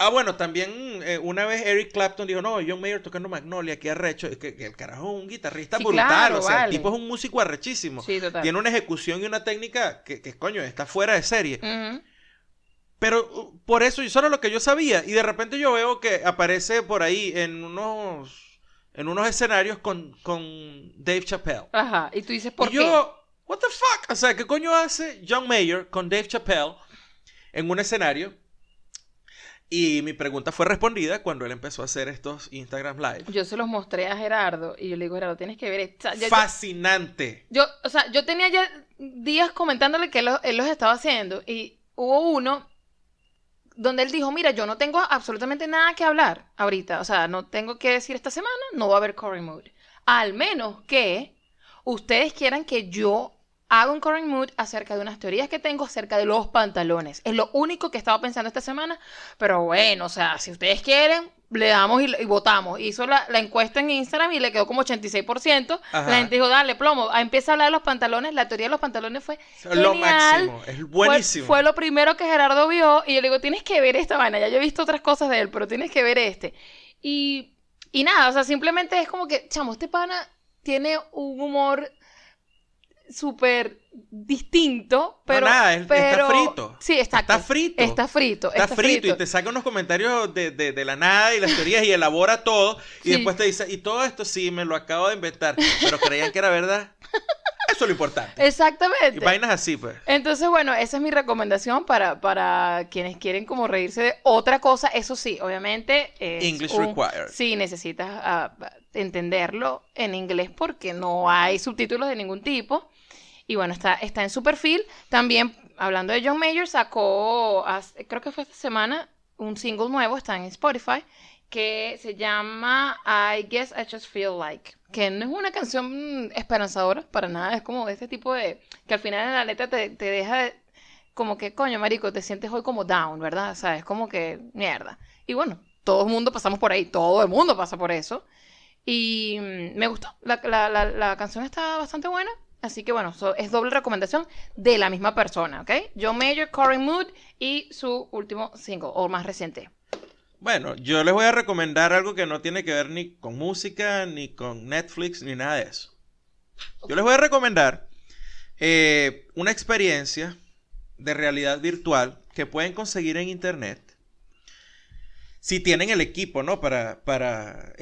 ah, bueno, también eh, una vez Eric Clapton dijo, no, John Mayer tocando Magnolia, qué arrecho. Que, que el carajo es un guitarrista Sí, brutal, claro, o sea, vale. el tipo es un músico arrechísimo. Sí, total. Tiene una ejecución y una técnica que, que, coño, está fuera de serie. Pero uh, por eso, eso era lo que yo sabía. Y de repente yo veo que aparece por ahí en unos, en unos escenarios con, con Dave Chappelle. Ajá, y tú dices, ¿por y qué? yo, what the fuck? O sea, ¿qué coño hace John Mayer con Dave Chappelle en un escenario? Y mi pregunta fue respondida cuando él empezó a hacer estos Instagram Live. Yo se los mostré a Gerardo y yo le digo, Gerardo, tienes que ver ya- Fascinante. Yo, o sea, yo tenía ya días comentándole que él, él los estaba haciendo y hubo uno donde él dijo, mira, yo no tengo absolutamente nada que hablar ahorita, o sea, no tengo que decir esta semana, no va a haber Curry Mood. Al menos que ustedes quieran que yo haga un Curry Mood acerca de unas teorías que tengo acerca de los pantalones. Es lo único que estaba pensando esta semana, pero bueno, o sea, si ustedes quieren, le damos y, y votamos. Hizo la, la encuesta en Instagram y le quedó como 86%. Ajá. La gente dijo, dale, plomo. Ah, Empieza a hablar de los pantalones. La teoría de los pantalones fue Lo máximo. Es Fue- buenísimo. Fue, lo primero que Gerardo vio y yo le digo, tienes que ver esta vaina. Ya yo he visto otras cosas de él, pero tienes que ver este. Y, y nada, o sea, simplemente es como que, chamo, este pana tiene un humor súper distinto, pero... nada, es- está frito. Sí, exacto. Está frito. Está frito. Está, frito, y te saca unos comentarios de, de- de la nada y las teorías y elabora todo. Y después te dice, y todo esto sí, me lo acabo de inventar. Pero creían que era verdad. *laughs* Eso es lo importante. Exactamente. Y vainas así, pues. Entonces, bueno, esa es mi recomendación para, para quienes quieren como reírse de otra cosa. Eso sí, obviamente. es English un- required. Sí, necesitas ah, entenderlo en inglés porque no hay subtítulos de ningún tipo. Y bueno, está, está en su perfil. También, hablando de John Mayer, sacó, creo que fue esta semana, un single nuevo, está en Spotify, que se llama I Guess I Just Feel Like. Que no es una canción esperanzadora para nada, es como de este tipo de. que al final en la letra te, te deja de- como que, coño, marico, te sientes hoy como down, ¿verdad? O sea, es como que mierda. Y bueno, todo el mundo pasamos por ahí, todo el mundo pasa por eso. Y mm, me gustó, la- la- la canción está bastante buena. Así que bueno, es doble recomendación de la misma persona, ¿ok? John Mayer, Corey Mood y su último single, o más reciente. Bueno, yo les voy a recomendar algo que no tiene que ver ni con música, ni con Netflix, ni nada de eso. Yo les voy a recomendar eh, una experiencia de realidad virtual que pueden conseguir en internet. Si tienen el equipo, ¿no? Para, para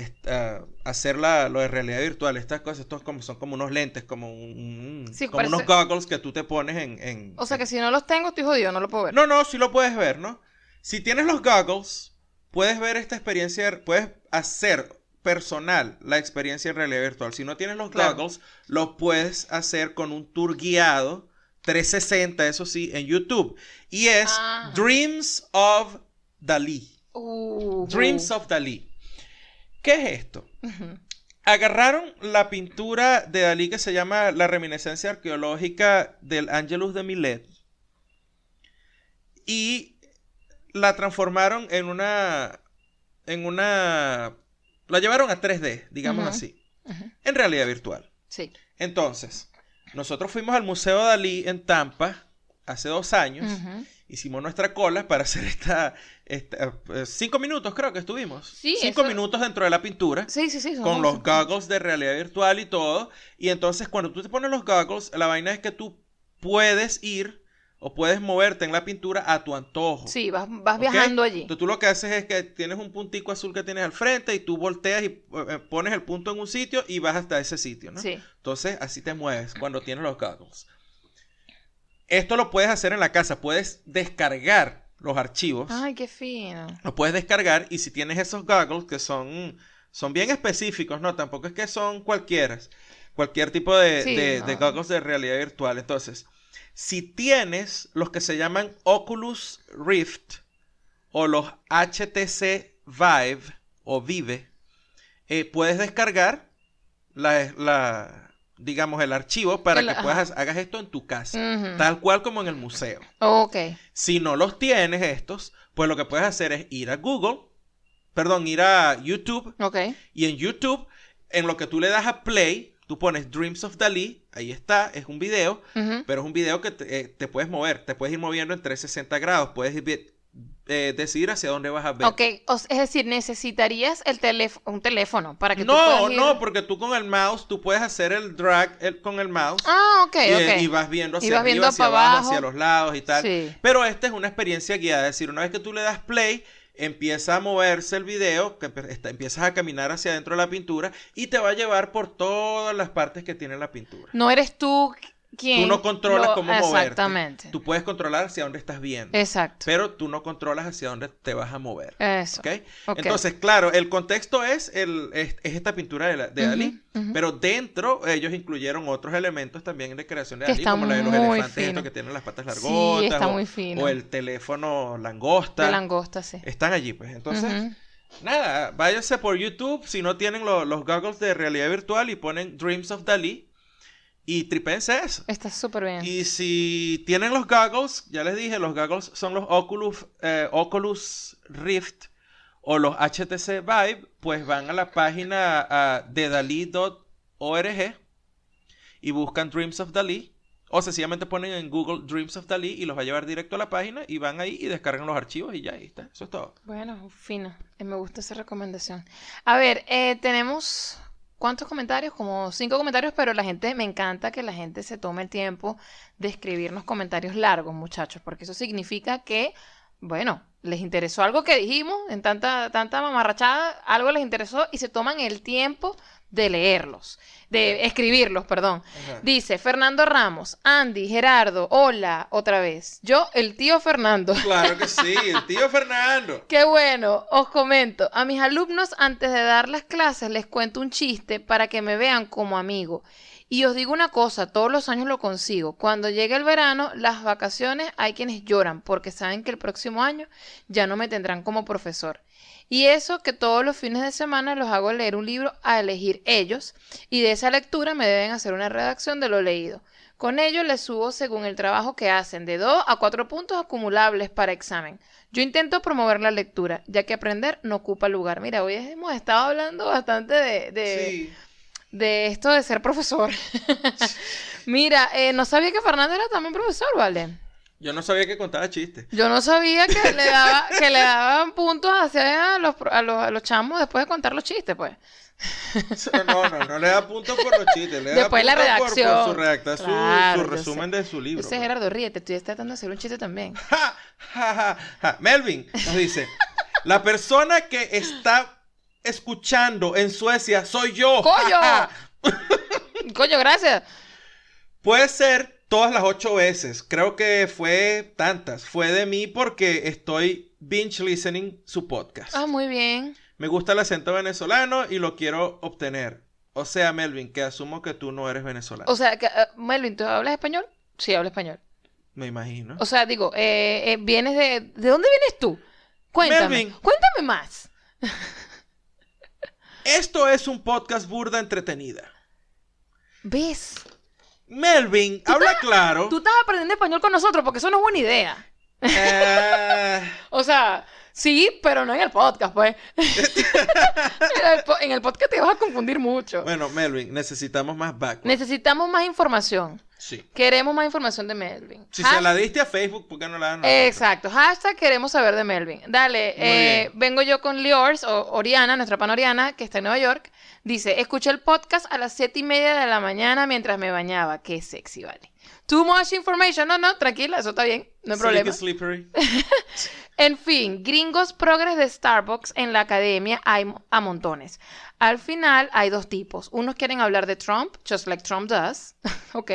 hacer la- lo de realidad virtual. Estas cosas, estos como, son como unos lentes, como, un- Sí, como parece- unos goggles que tú te pones en... en- O sea que si no los tengo, estoy jodido, no lo puedo ver. no, no, sí lo puedes ver, ¿no? Si tienes los goggles, puedes ver esta experiencia, puedes hacer personal la experiencia en realidad virtual. Si no tienes los Claro. goggles, lo puedes hacer con un tour guiado 360, eso sí, en YouTube. Y es Ajá. Dreams of Dalí. Uh, Dreams of Dalí. ¿Qué es esto? Agarraron la pintura de Dalí que se llama La reminiscencia arqueológica del Angelus de Milet y la transformaron en una en una la llevaron a 3D, digamos así, en realidad virtual. Sí. Entonces, nosotros fuimos al Museo Dalí en Tampa hace dos años. Hicimos nuestra cola para hacer esta, esta- eh, cinco minutos creo que estuvimos. Sí, cinco eso- minutos dentro de la pintura Sí, sí, sí. con los goggles de realidad virtual y todo. Y entonces cuando tú te pones los goggles, la vaina es que tú puedes ir o puedes moverte en la pintura a tu antojo. Sí, vas, vas ¿ok? viajando allí. Entonces tú lo que haces es que tienes un puntico azul que tienes al frente y tú volteas y eh, pones el punto en un sitio y vas hasta ese sitio, ¿no? Sí. Entonces así te mueves cuando tienes los goggles. Esto lo puedes hacer en la casa, puedes descargar los archivos. Ay, qué fino. Los puedes descargar y si tienes esos goggles que son, son bien específicos, ¿no? Tampoco es que son cualquiera, cualquier tipo de, Sí, de- no. de goggles de realidad virtual. Entonces, si tienes los que se llaman Oculus Rift o los HTC Vive o Vive, eh, puedes descargar la, la, digamos, el archivo para El- que ajá. puedas hagas esto en tu casa, tal cual como en el museo. Ok. Si no los tienes estos, pues lo que puedes hacer es ir a Google, perdón, ir a YouTube Ok. y en YouTube, en lo que tú le das a play, tú pones Dreams of Dalí, ahí está, es un video, pero es un video que te, eh, te puedes mover, te puedes ir moviendo en 360 grados, puedes ir, eh, decidir hacia dónde vas a ver. Ok, o es decir, necesitarías el teléfono, un teléfono para que tú No, puedas ir- no, porque tú con el mouse, tú puedes hacer el drag el- con el mouse. Ah, ok, y, eh, ok. y vas viendo hacia vas arriba, viendo hacia abajo, abajo. hacia los lados y tal. Sí. Pero esta es una experiencia guiada, es decir, una vez que tú le das play, empieza a moverse el video, que empiezas a caminar hacia adentro de la pintura y te va a llevar por todas las partes que tiene la pintura. No eres tú Tú no controlas lo- cómo moverte. Exactamente. Tú puedes controlar hacia dónde estás viendo, Exacto. pero tú no controlas hacia dónde te vas a mover. Eso. ¿ok? Ok. Entonces, claro, el contexto es, el, es, es esta pintura de, la- de Dalí, pero dentro ellos incluyeron otros elementos también de creación de Que Dalí, como la de los elefantes estos que tienen las patas Sí, largotas, está o, muy fino. o el teléfono langosta. De langosta, sí. Están allí, pues. Entonces, nada, váyanse por YouTube si no tienen lo- los goggles de realidad virtual y ponen Dreams of Dalí y tripense eso. Está súper bien. Y si tienen los goggles, ya les dije, los goggles son los Oculus, eh, Oculus Rift o los HTC Vive, pues van a la página de dalí.org y buscan Dreams of Dalí. O sencillamente ponen en Google Dreams of Dalí y los va a llevar directo a la página y van ahí y descargan los archivos y ya ahí está. Eso es todo. Bueno, fino. Eh, Me gusta esa recomendación. A ver, eh, tenemos cuántos comentarios, como cinco comentarios, pero la gente, me encanta que la gente se tome el tiempo de escribirnos comentarios largos, muchachos, porque eso significa que, bueno, les interesó algo que dijimos en tanta, tanta mamarrachada, algo les interesó y se toman el tiempo de leerlos, de escribirlos, perdón. Dice Fernando Ramos, Andy, Gerardo, hola, otra vez. Yo, el tío Fernando. *laughs* Claro que sí, el *laughs* tío Fernando. Qué bueno, os comento. A mis alumnos antes de dar las clases les cuento un chiste para que me vean como amigo. Y os digo una cosa, todos los años lo consigo. Cuando llegue el verano, las vacaciones, hay quienes lloran porque saben que el próximo año ya no me tendrán como profesor. Y eso que todos los fines de semana los hago leer un libro a elegir ellos y de esa lectura me deben hacer una redacción de lo leído. Con ello les subo según el trabajo que hacen, de 2 a 4 puntos acumulables para examen. Yo intento promover la lectura, ya que aprender no ocupa lugar. Mira, hoy hemos estado hablando bastante de, de, Sí. de esto de ser profesor. *laughs* Mira, eh, no sabía que Fernando era también profesor, ¿vale? Yo no sabía que contaba chistes. Yo no sabía que le, daba, que le daban puntos hacia los, a, los, a los chamos después de contar los chistes, pues. No, no, no le da puntos por los chistes, le da Después la puntos por- redacción. Por, su redactar su- Claro, su, yo resumen de su libro. Ese pues. Gerardo, ríete, estoy tratando de hacer un chiste también. *laughs* Ja, ja, ja, ja. Melvin nos dice, la persona que está escuchando en Suecia soy yo. ¡Coño! *laughs* Coño, gracias. Puede ser todas las ocho veces. Creo que fue tantas. Fue de mí porque estoy binge listening su podcast. Ah, muy bien. Me gusta el acento venezolano y lo quiero obtener. O sea, Melvin, que asumo que tú no eres venezolano. O sea, que, eh, Melvin, ¿tú hablas español? Sí, hablo español. Me imagino. O sea, digo, eh, eh, vienes de... ¿De dónde vienes tú? Cuéntame. Melvin. Cuéntame más. Esto es un podcast burda entretenida. ¿Ves? Melvin, habla claro. Tú estás aprendiendo español con nosotros porque eso no es buena idea. Eh, *laughs* O sea, sí, pero no en el podcast, pues. *laughs* en, el po- en el podcast te vas a confundir mucho. bueno, Melvin, necesitamos más background. Necesitamos más información. sí. Queremos más información de Melvin. Si se la diste a Facebook, ¿por qué no la dan a? Exacto. Hashtag queremos saber de Melvin. Dale, eh, vengo yo con Liors, o Oriana, nuestra pana Oriana, que está en Nueva York. Dice, escuché el podcast a las siete y media de la mañana mientras me bañaba. Qué sexy, vale. Too much information. No, no, tranquila, eso está bien. No hay problema. *laughs* En fin, gringos progres de Starbucks en la academia hay a montones. Al final hay dos tipos. Unos quieren hablar de Trump, just like Trump does, *laughs* ok.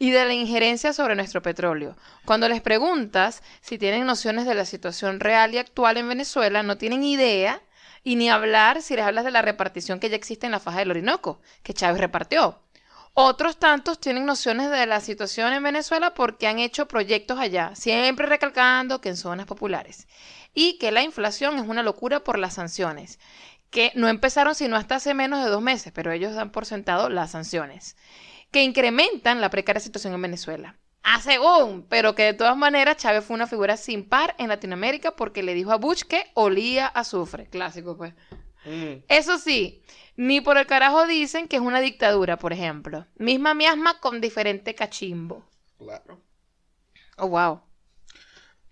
y de la injerencia sobre nuestro petróleo. Cuando les preguntas si tienen nociones de la situación real y actual en Venezuela, no tienen idea y ni hablar si les hablas de la repartición que ya existe en la faja del Orinoco, que Chávez repartió. Otros tantos tienen nociones de la situación en Venezuela porque han hecho proyectos allá, siempre recalcando que en zonas populares. Y que la inflación es una locura por las sanciones, que no empezaron sino hasta hace menos de dos meses, pero ellos dan por sentado las sanciones, que incrementan la precaria situación en Venezuela. Ah, según, pero que de todas maneras Chávez fue una figura sin par en Latinoamérica porque le dijo a Bush que olía a azufre. Clásico, pues. Mm. Eso sí, ni por el carajo dicen que es una dictadura, por ejemplo. Misma miasma con diferente cachimbo. Claro. Oh, wow.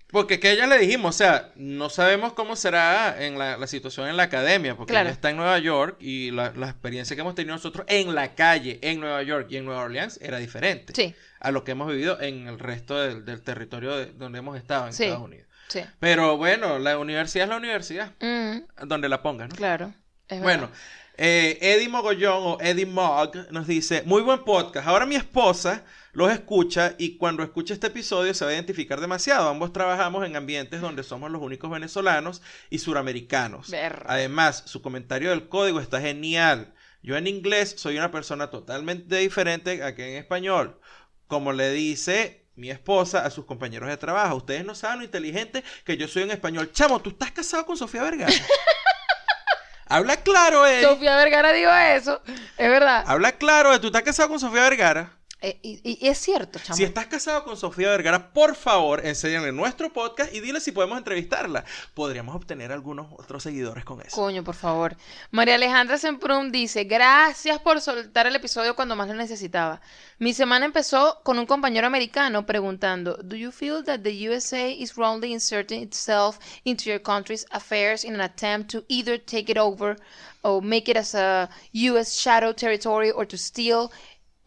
Porque que ya le dijimos, o sea, no sabemos cómo será en la, la situación en la academia, porque Claro. ella está en Nueva York y la, la experiencia que hemos tenido nosotros en la calle, en Nueva York y en Nueva Orleans era diferente Sí, a lo que hemos vivido en el resto del, del territorio de- donde hemos estado en Sí. Estados Unidos. Sí. Pero bueno, la universidad es la universidad, Mm, donde la pongas, ¿no? claro. es Bueno, eh, Eddie Mogollón o Eddie Mog nos dice, muy buen podcast. Ahora mi esposa los escucha y cuando escuche este episodio se va a identificar demasiado. Ambos trabajamos en ambientes donde somos los únicos venezolanos y suramericanos. Además, su comentario del código está genial. Yo en inglés soy una persona totalmente diferente a que en español. Como le dice mi esposa a sus compañeros de trabajo. Ustedes no saben lo inteligente que yo soy en español. Chamo, ¿tú estás casado con Sofía Vergara? *laughs* Habla claro, Eddie. Sofía Vergara dijo eso, es verdad. Habla claro, ¿tú estás casado con Sofía Vergara? Eh, y, y es cierto, chamo. Si estás casado con Sofía Vergara, por favor, enséñale nuestro podcast y dile si podemos entrevistarla. Podríamos obtener algunos otros seguidores con eso. Coño, por favor. María Alejandra Semprum dice, gracias por soltar el episodio cuando más lo necesitaba. Mi semana empezó con un compañero americano preguntando, ¿Do you feel that the USA is wrongly inserting itself into your country's affairs in an attempt to either take it over or make it as a US shadow territory or to steal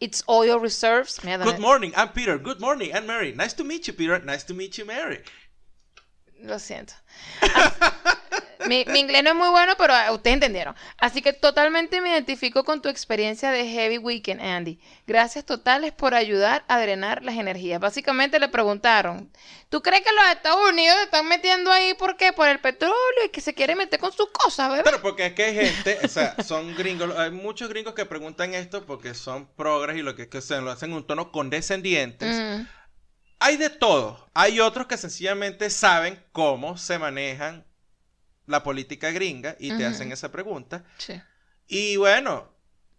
its oil reserves? Mira, Good morning, I'm Peter. Good morning, I'm Mary. Nice to meet you, Peter. Nice to meet you, Mary. Lo siento. *laughs* mi, mi inglés no es muy bueno, pero ah, ustedes entendieron. Así que totalmente me identifico con tu experiencia de Heavy Weekend, Andy. Gracias totales por ayudar a drenar las energías. Básicamente le preguntaron, ¿tú crees que los Estados Unidos se están metiendo ahí por qué? Por el petróleo y que se quiere meter con sus cosas, bebé. Pero porque es que hay gente, o sea, son gringos, hay muchos gringos que preguntan esto porque son progres y lo que, que se lo hacen en un tono condescendientes. Mm, Hay de todo. Hay otros que sencillamente saben cómo se manejan la política gringa y te hacen esa pregunta. sí. Y bueno,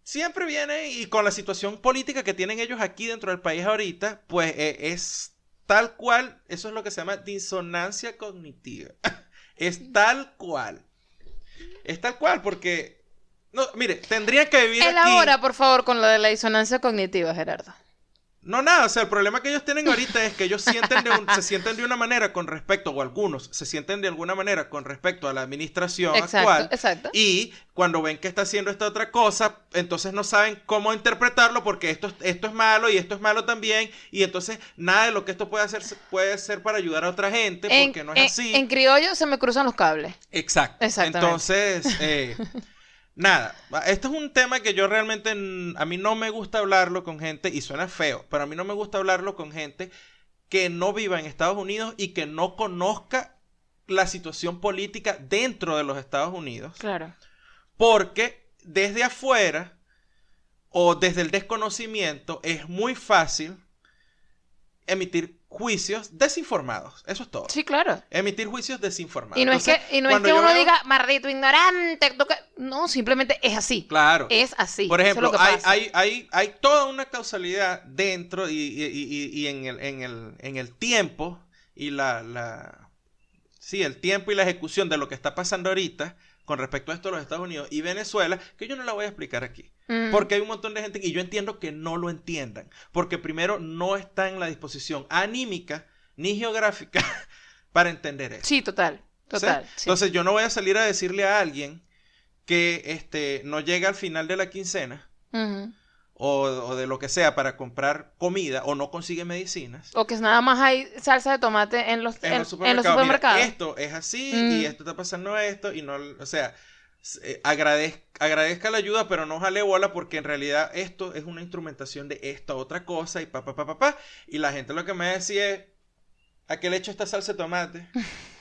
siempre viene y con la situación política que tienen ellos aquí dentro del país ahorita, pues eh, es tal cual, eso es lo que se llama disonancia cognitiva. *laughs* es tal cual. Es tal cual porque, no, mire, tendría que vivir aquí. Elabora, por favor, con lo de la disonancia cognitiva, Gerardo. No, nada, o sea, el problema que ellos tienen ahorita es que ellos sienten de un- se sienten de una manera con respecto, o algunos se sienten de alguna manera con respecto a la administración Exacto, actual. exacto. Y cuando ven que está haciendo esta otra cosa, entonces no saben cómo interpretarlo porque esto, esto es malo y esto es malo también. Y entonces nada de lo que esto puede hacer puede ser para ayudar a otra gente En, porque no es en- así. en criollo se me cruzan los cables. Exacto. Exactamente. Entonces, eh, *laughs* nada, esto es un tema que yo realmente, a mí no me gusta hablarlo con gente, y suena feo, pero a mí no me gusta hablarlo con gente que no viva en Estados Unidos y que no conozca la situación política dentro de los Estados Unidos, Claro. porque desde afuera o desde el desconocimiento es muy fácil emitir juicios desinformados, eso es todo. Sí, claro. Emitir juicios desinformados. Y no es que, y no es que uno veo- diga, maldito ignorante. tú que-". No, simplemente es así. Claro. Es así. Por es ejemplo, hay, hay, hay, hay toda una causalidad dentro y, y- y- y en, el, en, el, en el tiempo y la, la... Sí, el tiempo y la ejecución de lo que está pasando ahorita con respecto a esto de los Estados Unidos y Venezuela, que yo no la voy a explicar aquí. Mm. Porque hay un montón de gente y yo entiendo que no lo entiendan. Porque primero no está en la disposición anímica ni geográfica *laughs* para entender eso. Sí, total. Total. sí. Entonces yo no voy a salir a decirle a alguien que este, no llega al final de la quincena. O, o de lo que sea para comprar comida o no consigue medicinas. O que nada más hay salsa de tomate en los, En, en- los en los supermercados. Mira, esto es así Mm. y esto está pasando esto y no, o sea, eh, agradez- agradezca la ayuda, pero no jale bola porque en realidad esto es una instrumentación de esta otra cosa y pa, pa, pa, pa, pa. Y la gente lo que me decía es, ¿a qué le echo esta salsa de tomate? *laughs*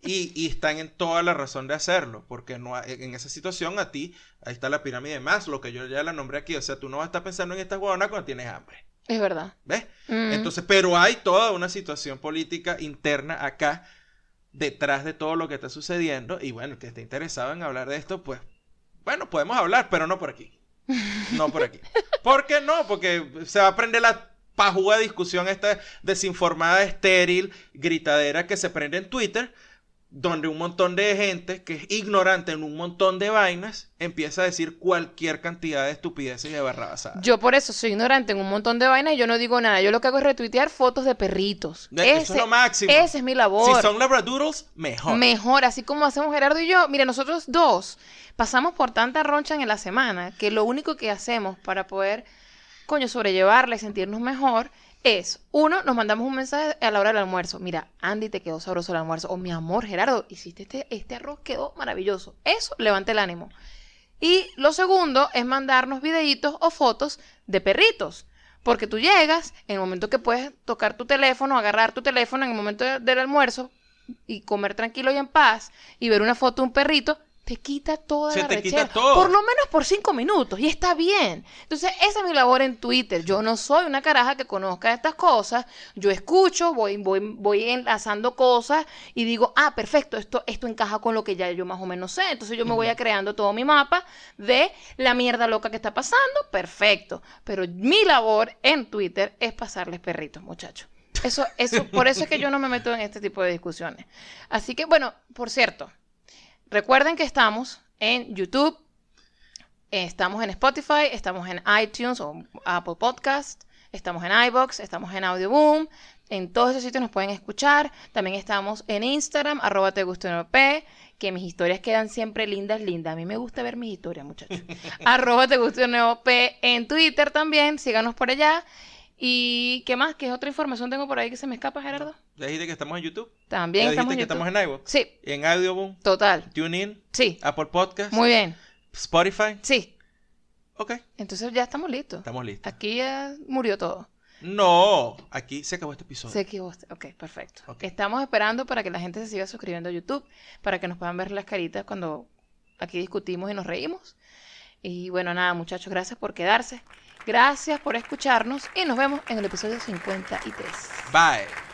Y, y están en toda la razón de hacerlo, porque no en esa situación a ti, ahí está la pirámide de Maslow, que yo ya la nombré aquí, o sea, tú no vas a estar pensando en estas huevonas cuando tienes hambre, Es verdad. ¿ves? Mm. Entonces, pero hay toda una situación política interna acá, detrás de todo lo que está sucediendo, y bueno, el que esté interesado en hablar de esto, pues, bueno, podemos hablar, pero no por aquí. No por aquí. *laughs* ¿Por qué no? Porque se va a prender la pajúa discusión esta desinformada, estéril, gritadera que se prende en Twitter, donde un montón de gente que es ignorante en un montón de vainas empieza a decir cualquier cantidad de estupideces y de barrabasadas. Yo por eso soy ignorante en un montón de vainas y yo no digo nada. Yo lo que hago es retuitear fotos de perritos. Eso es lo máximo. Esa es mi labor. Si son labradoodles, mejor. Mejor, así como hacemos Gerardo y yo. Mira, nosotros dos pasamos por tanta roncha en la semana que lo único que hacemos para poder, coño, sobrellevarla y sentirnos mejor es, uno, nos mandamos un mensaje a la hora del almuerzo. Mira, Andy, te quedó sabroso el almuerzo. O mi amor, Gerardo, hiciste este, este arroz, quedó maravilloso. Eso levanta el ánimo. Y lo segundo es mandarnos videitos o fotos de perritos. Porque tú llegas, en el momento que puedes tocar tu teléfono, agarrar tu teléfono en el momento de- del almuerzo y comer tranquilo y en paz y ver una foto de un perrito, te quita toda Se la te quita rechera. todo. Por lo menos por cinco minutos y está bien. Entonces, esa es mi labor en Twitter. Yo no soy una caraja que conozca estas cosas. Yo escucho, voy, voy, voy enlazando cosas y digo, ah, perfecto, esto, esto encaja con lo que ya yo más o menos sé. Entonces yo me voy a creando todo mi mapa de la mierda loca que está pasando. Perfecto. Pero mi labor en Twitter es pasarles perritos, muchachos. Eso, eso, por eso es que yo no me meto en este tipo de discusiones. Así que, bueno, por cierto, recuerden que estamos en YouTube, estamos en Spotify, estamos en iTunes o Apple Podcast, estamos en iBox, estamos en Audioboom. En todos esos sitios nos pueden escuchar. También estamos en Instagram, arroba te que mis historias quedan siempre lindas, lindas. A mí me gusta ver mis historias, muchachos. *laughs* arroba te en Twitter también, síganos por allá. ¿Y qué más? ¿Qué otra información tengo por ahí que se me escapa, Gerardo? Ya dijiste que estamos en YouTube. También ya estamos dijiste en que YouTube. estamos en iVoox. Sí, En Audioboom, total. TuneIn, Sí, Apple Podcast, muy bien. Spotify. Sí, Ok, entonces ya estamos listos. estamos listos. Aquí ya murió todo. No, aquí se acabó este episodio. Se equivocaste. Ok, perfecto. Estamos esperando para que la gente se siga suscribiendo a YouTube, para que nos puedan ver las caritas cuando aquí discutimos y nos reímos. Y bueno, nada, muchachos, gracias por quedarse. Gracias por escucharnos y nos vemos en el episodio 53. Bye.